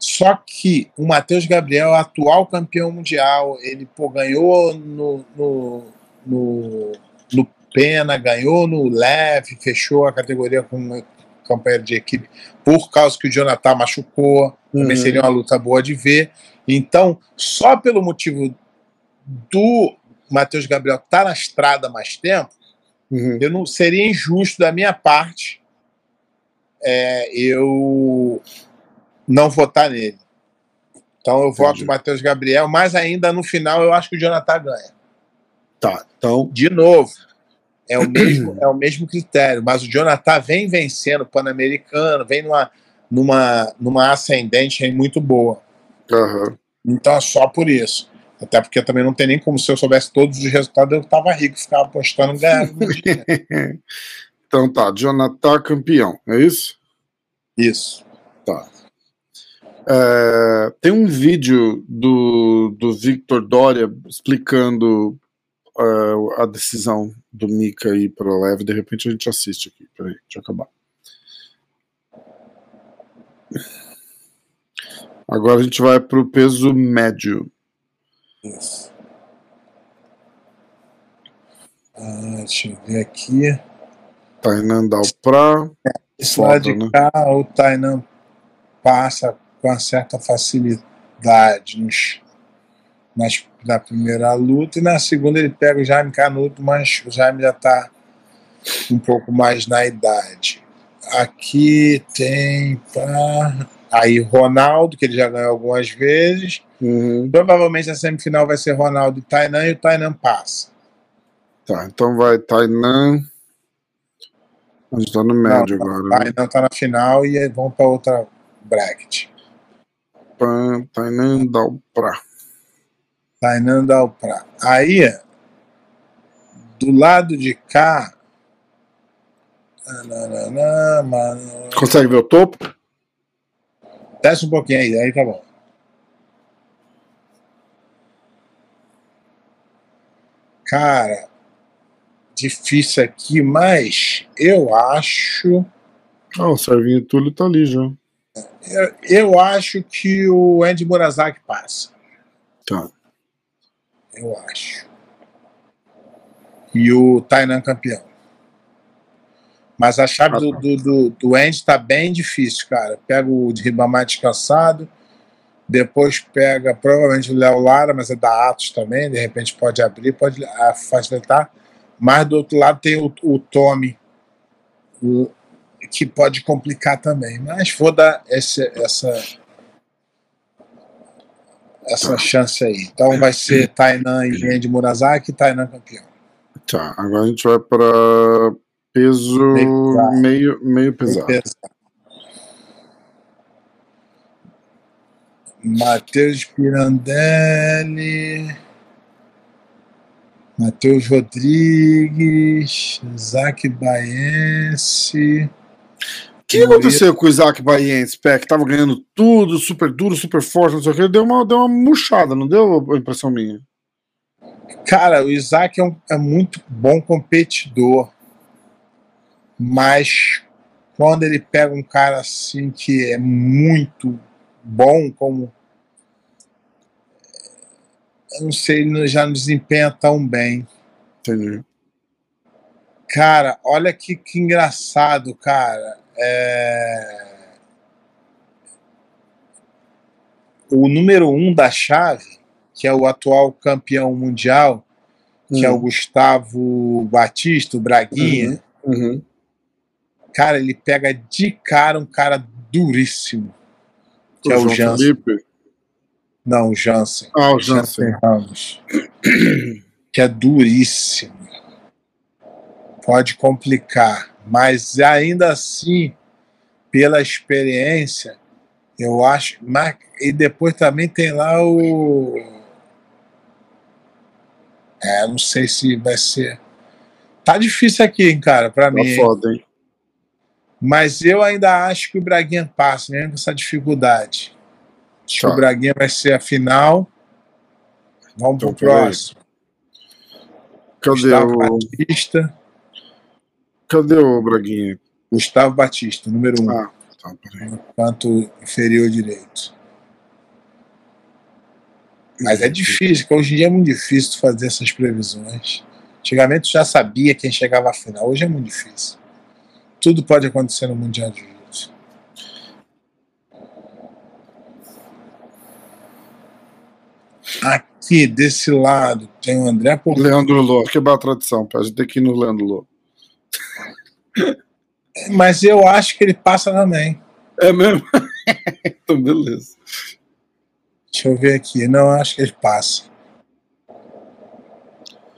Só que o Matheus Gabriel, atual campeão mundial, ele pô, ganhou no, no, no, no Pena, ganhou no Leve, fechou a categoria com companheiro de equipe por causa que o Jonathan machucou. Também Uhum. seria uma luta boa de ver. Então, só pelo motivo do Matheus Gabriel estar na estrada mais tempo, Uhum. eu não seria injusto da minha parte é, eu não votar nele. Então eu voto Entendi. no Matheus Gabriel, mas ainda no final eu acho que o Jonathan ganha. Tá, então. De novo, é o mesmo, é o mesmo critério, mas o Jonathan vem vencendo o Pan-Americano, vem numa, numa, numa ascendente muito boa. aham. Então é só por isso. Até porque também não tem nem como se eu soubesse todos os resultados, eu tava rico, ficava apostando ganhar. [laughs] Então tá, Jonathan campeão, é isso? Isso. É, tem um vídeo do, do Victor Doria explicando é, a decisão do Mika ir para o leve. De repente a gente assiste aqui. Peraí, deixa eu acabar. Agora a gente vai para o peso médio. Isso. Ah, deixa eu ver aqui. Tainan Dalprá. Esse lado de né? cá, o Tainan passa com uma certa facilidade nos, nas, na primeira luta, e na segunda ele pega o Jaime Canuto, mas o Jaime já está um pouco mais na idade. Aqui tem pá, aí Ronaldo, que ele já ganhou algumas vezes. Uhum. Provavelmente a semifinal vai ser Ronaldo e Tainan, e o Tainan passa. Tá, então vai Tainan. A gente tá no médio Não, agora. Né? Tainan está na final e vão para outra bracket. Tainan Dalprá. Tainan Dalprá. Aí, do lado de cá. Consegue ver o topo? Desce um pouquinho aí, aí tá bom. Cara, difícil aqui, mas eu acho. Ah, o Servinho Túlio tá ali já. Eu, eu acho que o Andy Murazaki passa. Tá. Eu acho. E o Tainan campeão. Mas a chave Ah, do, tá. do, do, do Andy tá bem difícil, cara. Pega o de Ribamar descansado, depois pega provavelmente o Léo Lara, mas é da Atos também, de repente pode abrir, pode facilitar. Mas do outro lado tem o, o Tommy, o- que pode complicar também. Mas vou dar esse, essa, essa chance aí. Então vai ser Tainan e Andy Murazaki, Tainan campeão. Tá, agora a gente vai para peso Meio pesado. meio, meio pesado. Pesado. Matheus Pirandelli, Matheus Rodrigues, Isaac Baense. O que aconteceu com o Isaac Baiense, Pé, que tava ganhando tudo, super duro, super forte, não sei o que, deu uma, deu uma murchada, não deu a impressão minha? Cara, o Isaac é, um- é muito bom competidor, mas quando ele pega um cara assim que é muito bom, como. Eu não sei, ele já não desempenha tão bem. Entendi. Cara, olha que, que engraçado, cara. É... O número um da chave, que é o atual campeão mundial, que é o Hum. Gustavo Batista, o Braguinha, Uhum. cara, ele pega de cara um cara duríssimo, que O é o João Jansen. Felipe. Não, o Jansen. Ah, o Jansen. Ramos. Que é duríssimo. Pode complicar. Mas ainda assim, pela experiência, eu acho. Mas, e depois também tem lá o. É, não sei se vai ser. Tá difícil aqui, hein, cara, pra Tá mim. foda, hein? Mas eu ainda acho que o Braguinha passa, mesmo com essa dificuldade. Acho que Tá. o Braguinha vai ser a final. Vamos Então, pro próximo. Cadê Gustavo o. Batista. Cadê o Braguinha? Gustavo Batista, número um, Ah, tá, peraí. canto inferior direito. Mas é difícil, porque hoje em dia é muito difícil fazer essas previsões. Antigamente tu já sabia quem chegava à final, hoje é muito difícil. Tudo pode acontecer no Mundial de Jiu-Jitsu. Aqui, desse lado, tem o André Porto. Leandro Lô, quebrar a tradição, a gente tem que ir no Leandro Lô. Mas eu acho que ele passa também. É mesmo? [laughs] então, beleza. Deixa eu ver aqui. Não, eu acho que ele passa.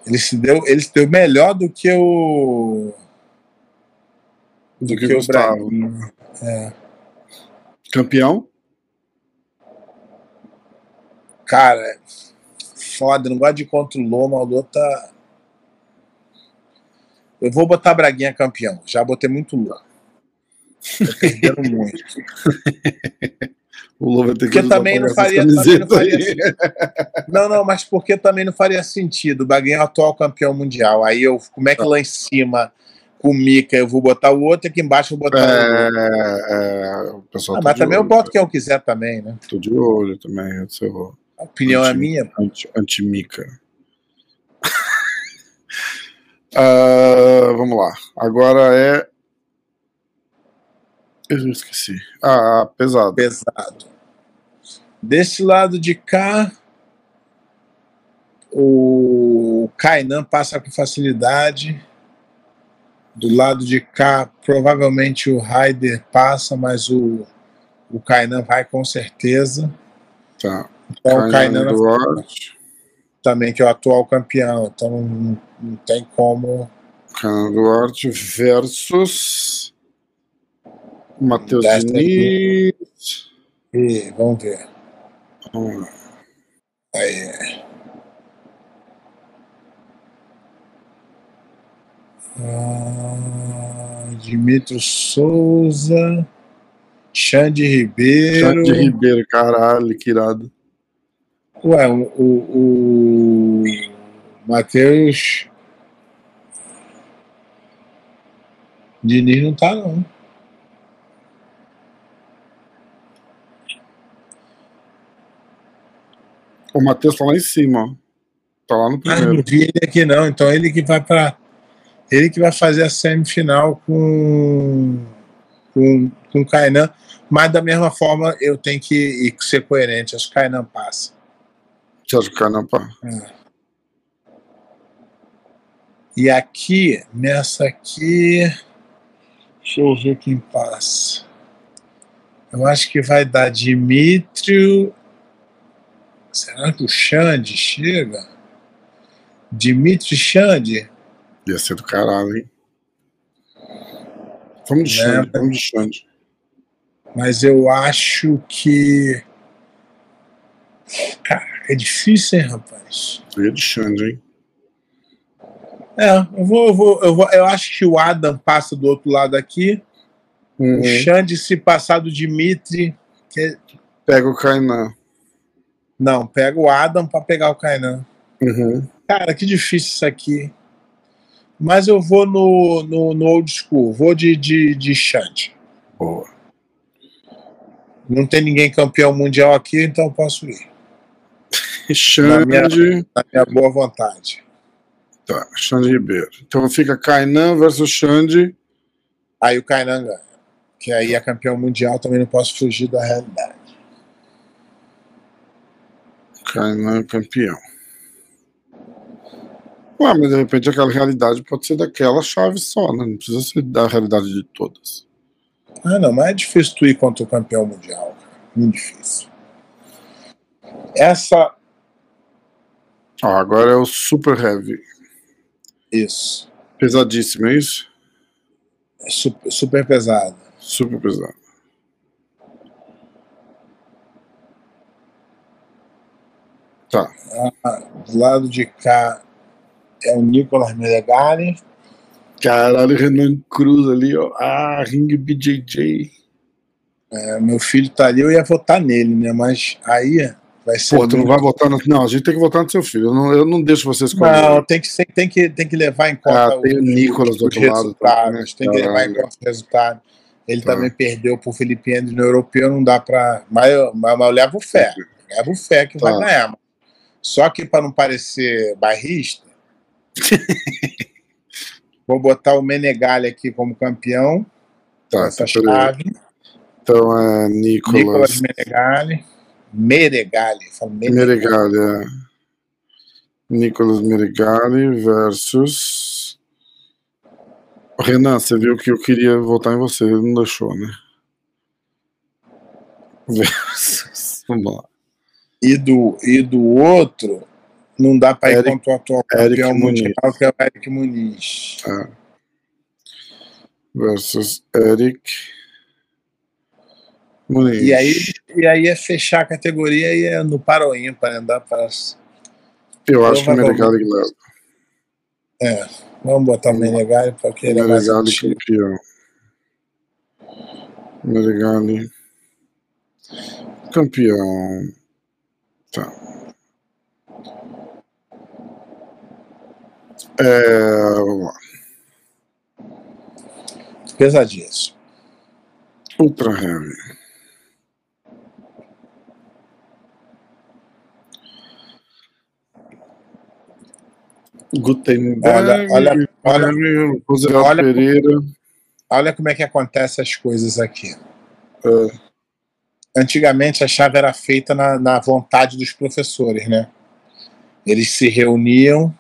Ele se deu, ele se deu melhor do que o. Do que, que o Gustavo. Braguinha. É. Campeão? Cara, foda, não gosto de contra o Loma. O tá. Eu vou botar Braguinha campeão. Já botei muito Lô. Tô perdendo [laughs] muito. O Lô vai ter que Porque também não faria- também não faria aí. Não, não, mas porque também não faria sentido. O Braguinha é o atual campeão mundial. Aí eu, como é que lá em cima, com o Mika, eu vou botar o outro e aqui embaixo eu vou botar o outro? É, é, pessoal Ah, tá mas também eu olho, boto quem eu quiser também, né? Tô de olho também, seu A opinião é Anti- minha. anti- Ah, vamos lá. Agora é. Eu esqueci. Ah, pesado. pesado. Desse lado de cá, o Kainan passa com facilidade. Do lado de cá, provavelmente o Raider passa, mas o, o Kainan vai com certeza. Tá. Então o Kainan Duarte. Também, que é o atual campeão. Então não, não tem como. Kainan Duarte versus. Matheus. Diniz. E vamos ver. Lá. Aí. Ah, Dimitro Souza, Xande Ribeiro. Xande Ribeiro, caralho, que irado. Ué, o, o, o Matheus Diniz não tá, não. O Matheus tá lá em cima, ó. Tá lá no Ah, primeiro. não vi ele aqui, não. Então ele que vai para Ele que vai fazer a semifinal com, com, com o Kainan. Mas da mesma forma, eu tenho que ser coerente. Acho que o Kainan passa. Kainan pá? E aqui, nessa aqui. Deixa eu ver quem passa. Eu acho que vai dar Dimitrio. Será que o Xande chega? Dimitri Xande? Ia ser do caralho, hein? Vamos de Né? Xande, vamos de Xande. Mas eu acho que. Cara, é difícil, hein, rapaz? Ia de Xande, hein? É, eu vou, eu vou, eu vou. Eu acho que o Adam passa do outro lado aqui. Uhum. O Xande, se passar do Dimitri. que- Pega o Kainan. Não, pega o Adam para pegar o Kainan. Uhum. Cara, que difícil isso aqui. Mas eu vou no, no, no old school, vou de, de, de Xande. Boa. Não tem ninguém campeão mundial aqui, então eu posso ir. Xande. Na minha boa vontade. Tá, Xande Ribeiro. Então fica Kainan versus Xande. Aí o Kainan ganha. Que aí é campeão mundial, também não posso fugir da realidade. Kainan campeão. Ué, mas de repente aquela realidade pode ser daquela chave só, né? Não precisa ser da realidade de todas. Ah, não, mas é difícil tu ir contra o campeão mundial. Cara. Muito difícil. Essa. Ó, agora é o Super Heavy. Isso. Pesadíssimo, é isso? É super, super pesado. Super pesado. Tá. Ah, do lado de cá é o Nicolas Melegari. Caralho, Renan Cruz ali, ó. Ah, Ring BJJ. É, meu filho tá ali, eu ia votar nele, né? Mas aí vai ser. Pô, tu não vai votar no. Não, a gente tem que votar no seu filho. Eu não, eu não deixo você escolher. Não, tem que, tem que, tem que levar em conta Ah, tem o Nicolas do outro lado também, resultados. Tem que levar em caralho. conta os resultados. Ele Tá. também perdeu pro Felipe Endres no europeu, não dá pra. Mas eu, mas eu levo fé. Levo fé que Tá. vai ganhar. mano. Só que para não parecer barrista, [laughs] vou botar o Menegali aqui como campeão Tá, peraí. chave. Então é Nicolas. Nicolas Menegali. Meregali. Meregali, é. Nicolas Meregali versus. Renan, você viu que eu queria votar em você, ele não deixou, né? Versus. [laughs] Vamos lá. E do, e do outro, não dá para ir contra o atual campeão Muniz. mundial, que é o Eric Muniz. É. Versus Eric. E aí, e aí é fechar a categoria e é no para ou ímpar, né? Dá pra... Eu acho que o Meregali leva. É, vamos botar o Menegali porque ele é mais antigo. campeão. Meregali campeão. Tá. É, vamos lá. Pesadíssimo. Ultra Heavy. Gutenberg, Olha, olha, olha, olha- Pereira. olha como é que acontece as coisas aqui. É, Antigamente a chave era feita na, na vontade dos professores, né? Eles se reuniam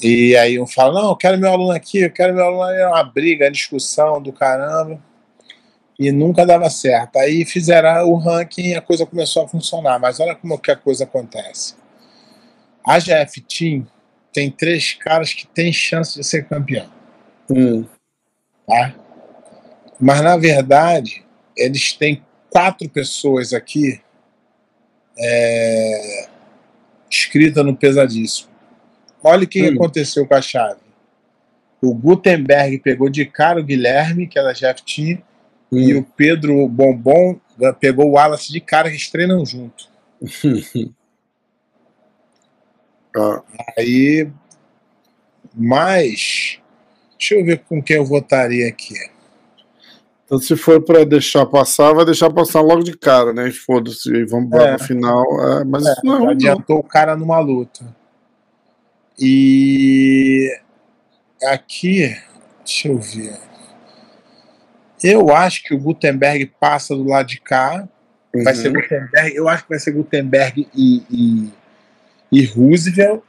e aí um fala, não, eu quero meu aluno aqui, eu quero meu aluno ali, uma briga, uma discussão do caramba. E nunca dava certo. Aí fizeram o ranking e a coisa começou a funcionar. Mas olha como que a coisa acontece. A GF Team tem três caras que têm chance de ser campeão hum, tá? Mas na verdade, eles têm quatro pessoas aqui é, escrita no pesadíssimo. Olha o que Hum. aconteceu com a chave. O Gutenberg pegou de cara o Guilherme, que era Jeff Team, e hum. o Pedro Bombom pegou o Wallace de cara, que eles treinam junto. [laughs] Ah, Aí, mas, deixa eu ver com quem eu votaria aqui. Então, se for pra deixar passar, vai deixar passar logo de cara, né? E Foda-se, vamos É. no final. é, mas isso não é ruim, não. adiantou o cara numa luta. E aqui, deixa eu ver. Eu acho que o Gutenberg passa do lado de cá. Vai Uhum. ser Gutenberg. Eu acho que vai ser Gutenberg e, e, e Roosevelt.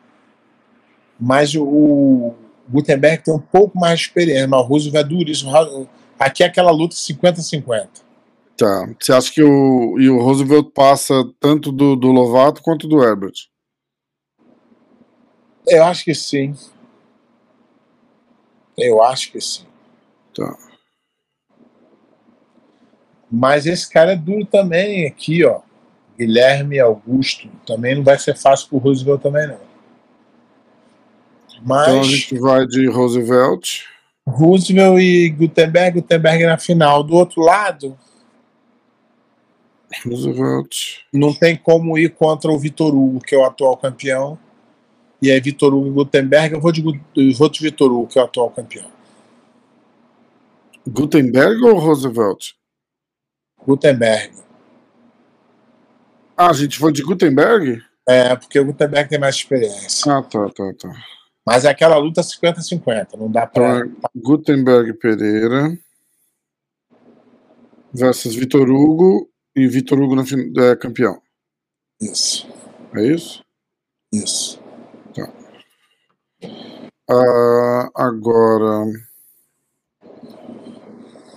Mas o, Gutenberg tem um pouco mais de experiência, mas o Roosevelt é duríssimo. Aqui é aquela luta 50-50. Tá. Você acha que o, e o Roosevelt passa tanto do, do Lovato quanto do Herbert? Eu acho que sim. Eu acho que sim. Tá. Mas esse cara é duro também aqui, ó. Guilherme Augusto. Também não vai ser fácil pro Roosevelt também, não. Então a Mas gente vai de Roosevelt. Roosevelt e Gutenberg, Gutenberg na final. Do outro lado, Roosevelt. não tem como ir contra o Vitor Hugo, que é o atual campeão. E aí, Vitor Hugo e Gutenberg, eu vou de, eu vou de Vitor Hugo, que é o atual campeão. Gutenberg ou Roosevelt? Gutenberg. Ah, a gente foi de Gutenberg? É, porque o Gutenberg tem mais experiência. Ah, tá, tá, tá. Mas é aquela luta 50-50, não dá pra. Então, é Gutenberg Pereira versus Vitor Hugo e Vitor Hugo é campeão. Isso, É isso? isso. Ah, agora.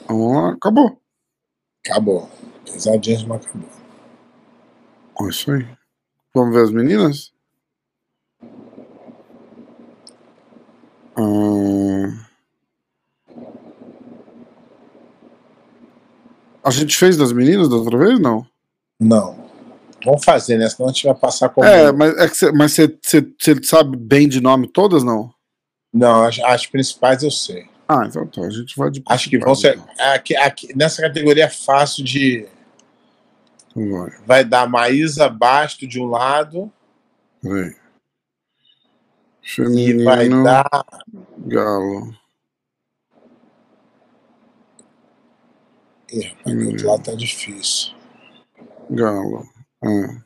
Vamos lá. Acabou. Acabou. Pesadinhas, mas acabou. É isso aí. Vamos ver as meninas? Ah, A gente fez das meninas da outra vez? Não. Não. Vamos fazer, né? Senão a gente vai passar com. É, mas é cê- mas você sabe bem de nome todas, não? Não, as, as principais eu sei. Ah, então tá. A gente vai de Acho que vão ser. principais, Aqui, aqui, nessa categoria é fácil de. Vai. Vai dar Maísa Basto de um lado Peraí. e vai Feminino, dar. galo. Rapaz, do outro lado tá difícil. Galo. Ah,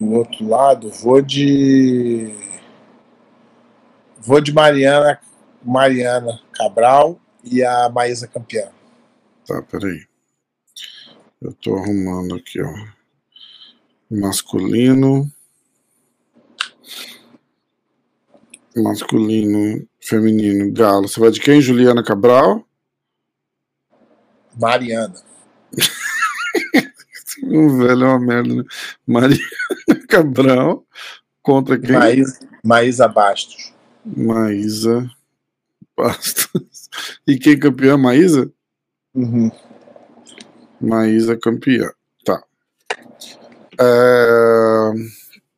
Do outro lado, vou de. Vou de Mariana, Mariana Cabral e a Maísa campeã. tá, peraí. Eu tô arrumando aqui, ó. Masculino. Masculino, feminino, galo. Você vai de quem? Juliana Cabral? Mariana. [laughs] Um velho é uma merda, né? Maria [laughs] Cabral contra quem? Maísa, Maísa Bastos. Maísa Bastos. E quem campeã? Maísa? Uhum. Maísa campeã. Tá. É,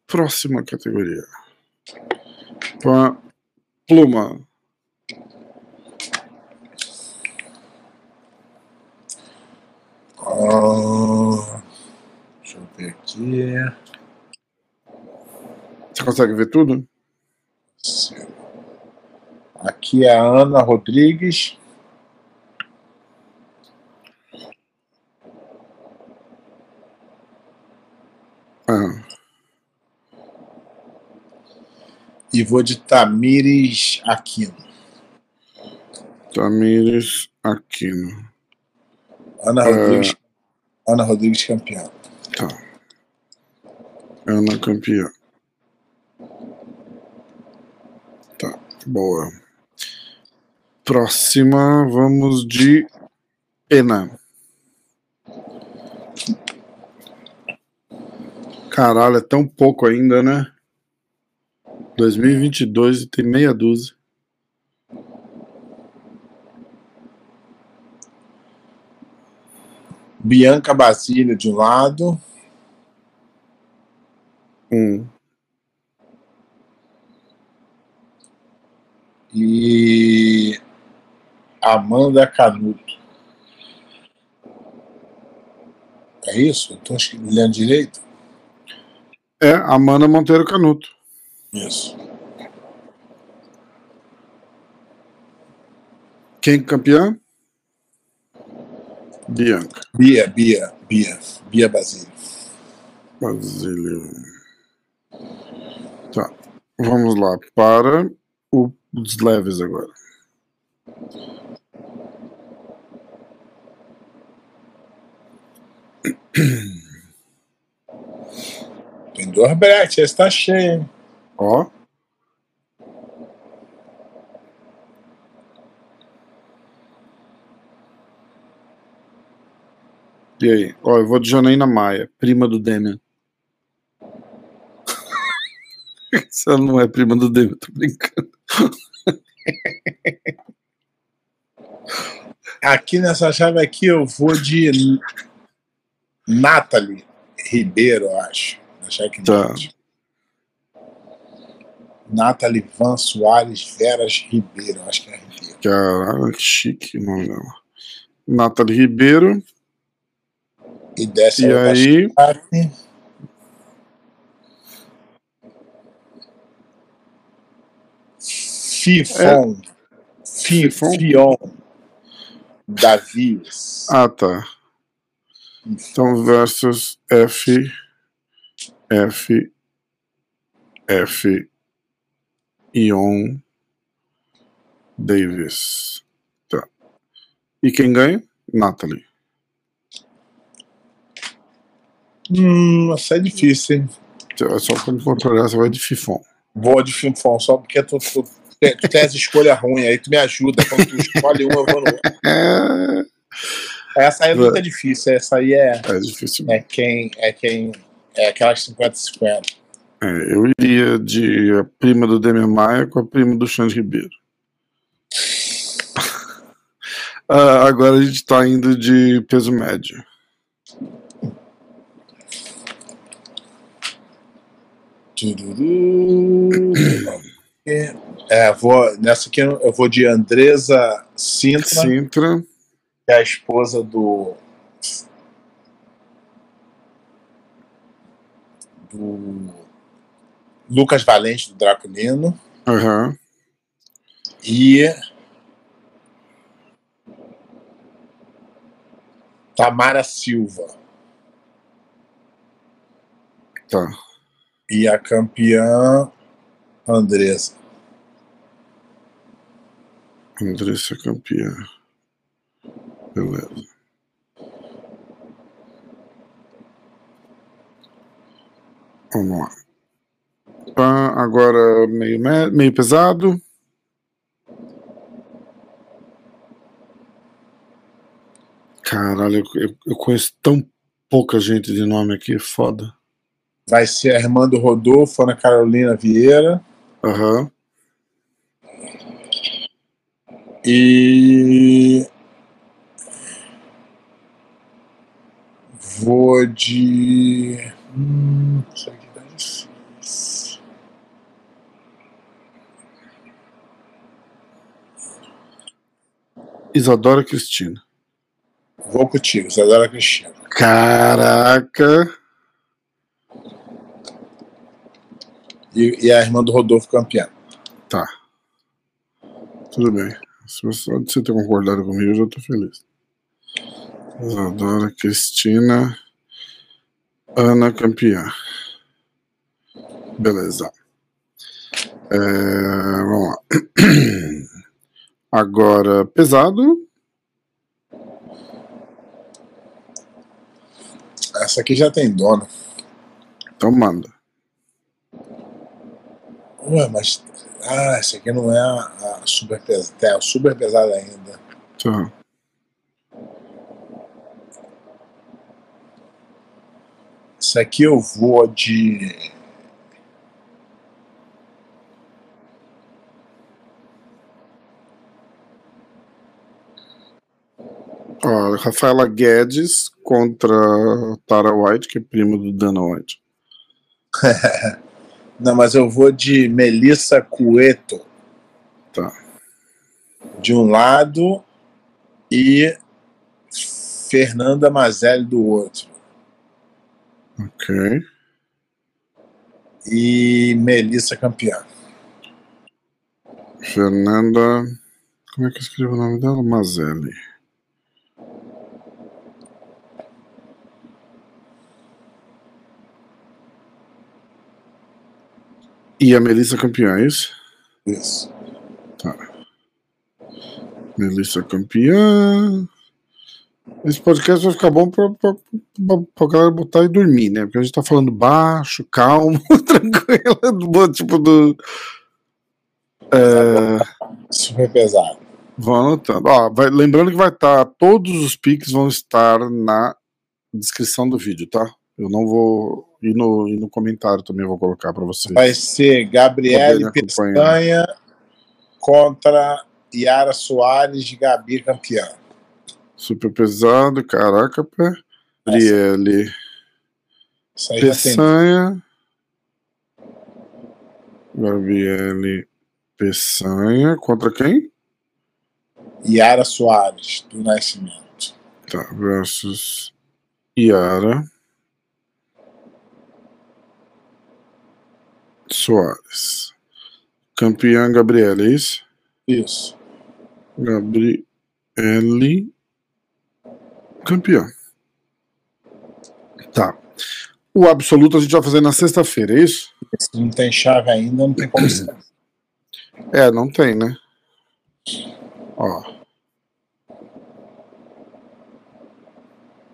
Próxima categoria. Pluma. Ah, deixa eu ver aqui. Você consegue ver tudo? Aqui é a Ana Rodrigues. Ah, E vou de Tamires Aquino. Tamires Aquino. Ana É. Rodrigues, Ana Rodrigues campeã. Tá. Ana campeã. Tá, boa. Próxima, vamos de Ena. Caralho, é tão pouco ainda, né? 2022 e tem meia dúzia. Bianca Basílio de um lado. Um. E Amanda Canuto. É isso? Estou lendo direito? É, Amanda Monteiro Canuto. Isso. Quem campeã? Bianca. Bia, Bia, Bia. Bia Basílio. Basílio. Tá. Vamos lá para o- os leves agora. [clears throat] Tem dois bretes, esse tá cheio, hein? Ó. E aí? Ó, eu vou de Janaína Maia, prima do Demian. [laughs] Se ela não é prima do Demian, tô brincando. Aqui nessa chave aqui eu vou de Nathalie Ribeiro, eu acho. Deixar aqui Tá. Nathalie Van Soares Veras Ribeiro, acho que é Ribeiro. Caralho, que chique o nome dela. Nathalie Ribeiro. E dessa E outra aí? chave, Fifon. Fi- Fifon? Fion. Davies. Ah, tá. Então, versus F, F, F, Ion Davis. Tá. E quem ganha? Natalie. Hum, essa é difícil, hein? É só pra me controlar, você vai de Fifon. Vou de Finfon, só porque tu, tu, tu, tem essa escolha ruim, aí tu me ajuda. Quando tu escolhe um, eu vou no outro. [laughs] Essa aí é muito difícil, essa aí é, é difícil. é quem. É quem. É aquelas 50-50. É, eu iria de a prima do Demian Maia com a prima do Xande Ribeiro. [laughs] Ah, agora a gente tá indo de peso médio. É, vou, nessa aqui eu vou de Andresa Sintra, Sintra, que é a esposa do. Do Lucas Valente, do Draculino. aham, E. Tamara Silva. tá. E a campeã Andressa. Andressa campeã. Beleza. Vamos lá. Ah, agora meio, me- meio pesado. Caralho, eu, eu- conheço tão pouca gente de nome aqui, foda. Vai ser Armando Rodolfo, Ana Carolina Vieira. Aham. E. Vou de. Hum, tá difícil. Isadora Cristina. Vou contigo, Isadora Cristina. Caraca. E, e a irmã do Rodolfo campeã. Tá. Tudo bem. Se você, você ter concordado comigo, eu já tô feliz. Isadora, Cristina, Ana campeã. Beleza. É, vamos lá. [clears throat] Agora, pesado. Essa aqui já tem dono. Então manda. Ué, mas. Ah, essa aqui não é a, a super pesada. É a super pesada ainda. Tá. Essa aqui eu vou de. Ó, Rafaela Guedes contra Tara White, que é primo do Dana White. [laughs] Não, mas eu vou de Melissa Cueto. Tá. De um lado e Fernanda Mazelli do outro. Ok. E Melissa campeã. Fernanda. Como é que eu escrevo o nome dela? Mazelli. E a Melissa campeã, é isso? Isso. Tá. Melissa campeã. Esse podcast vai ficar bom pra, pra, pra, pra galera botar e dormir, né? Porque a gente tá falando baixo, calmo, [laughs] tranquilo, tipo do. É, Super pesado. vão anotando. Ó, vai- lembrando que vai estar. todos os piques vão estar na descrição do vídeo, tá? Eu não vou. E no, e no comentário também eu vou colocar pra vocês. Vai ser Gabriele. Pestanha contra Yara Soares de Gabi campeã. Super pesado, caraca, pé. Gabriele. Peçanha. Gabriele Peçanha. Contra quem? Yara Soares, do Nascimento. Tá, versus Yara Soares. Campeã Gabriela, é isso? Isso. Gabriele L campeão. Tá. O absoluto a gente vai fazer na sexta-feira, é isso? Se não tem chave ainda, não tem como ser. É, não tem, né? Ó.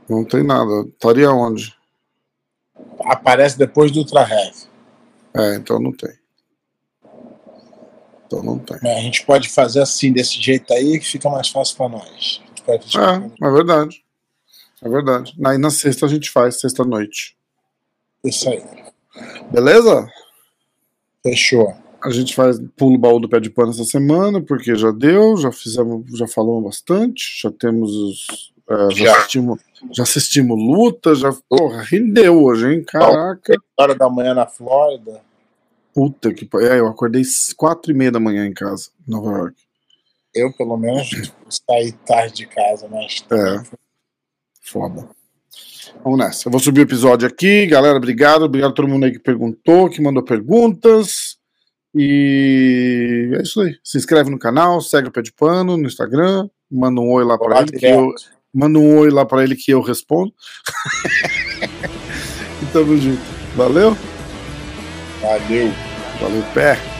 Não tem nada. Estaria onde? Aparece depois do Ultra Heavy. É, então não tem. Então não tem. Mas a gente pode fazer assim, desse jeito aí, que fica mais fácil pra nós. É, é verdade. É verdade. Aí na sexta a gente faz, sexta-noite. Isso aí. Beleza? Fechou. A gente faz pulo o baú do pé de pano essa semana, porque já deu, já fizemos, já falamos bastante, já temos os. É, já, Já. assistimos, já assistimos luta, já. Porra, rendeu hoje, hein? Caraca. Hora da manhã na Flórida. Puta que pariu. É, eu acordei quatro e meia da manhã em casa, em Nova York. Eu, pelo menos, saí tarde de casa, mas É. Foda. Vamos nessa. Eu vou subir o episódio aqui. Galera, obrigado. Obrigado a todo mundo aí que perguntou, que mandou perguntas. E é isso aí. Se inscreve no canal, segue o Pé de Pano no Instagram. Manda um oi lá para ele que eu, manda um oi lá para ele que eu respondo. e [laughs] tamo junto. Valeu? Valeu. Valeu, pé.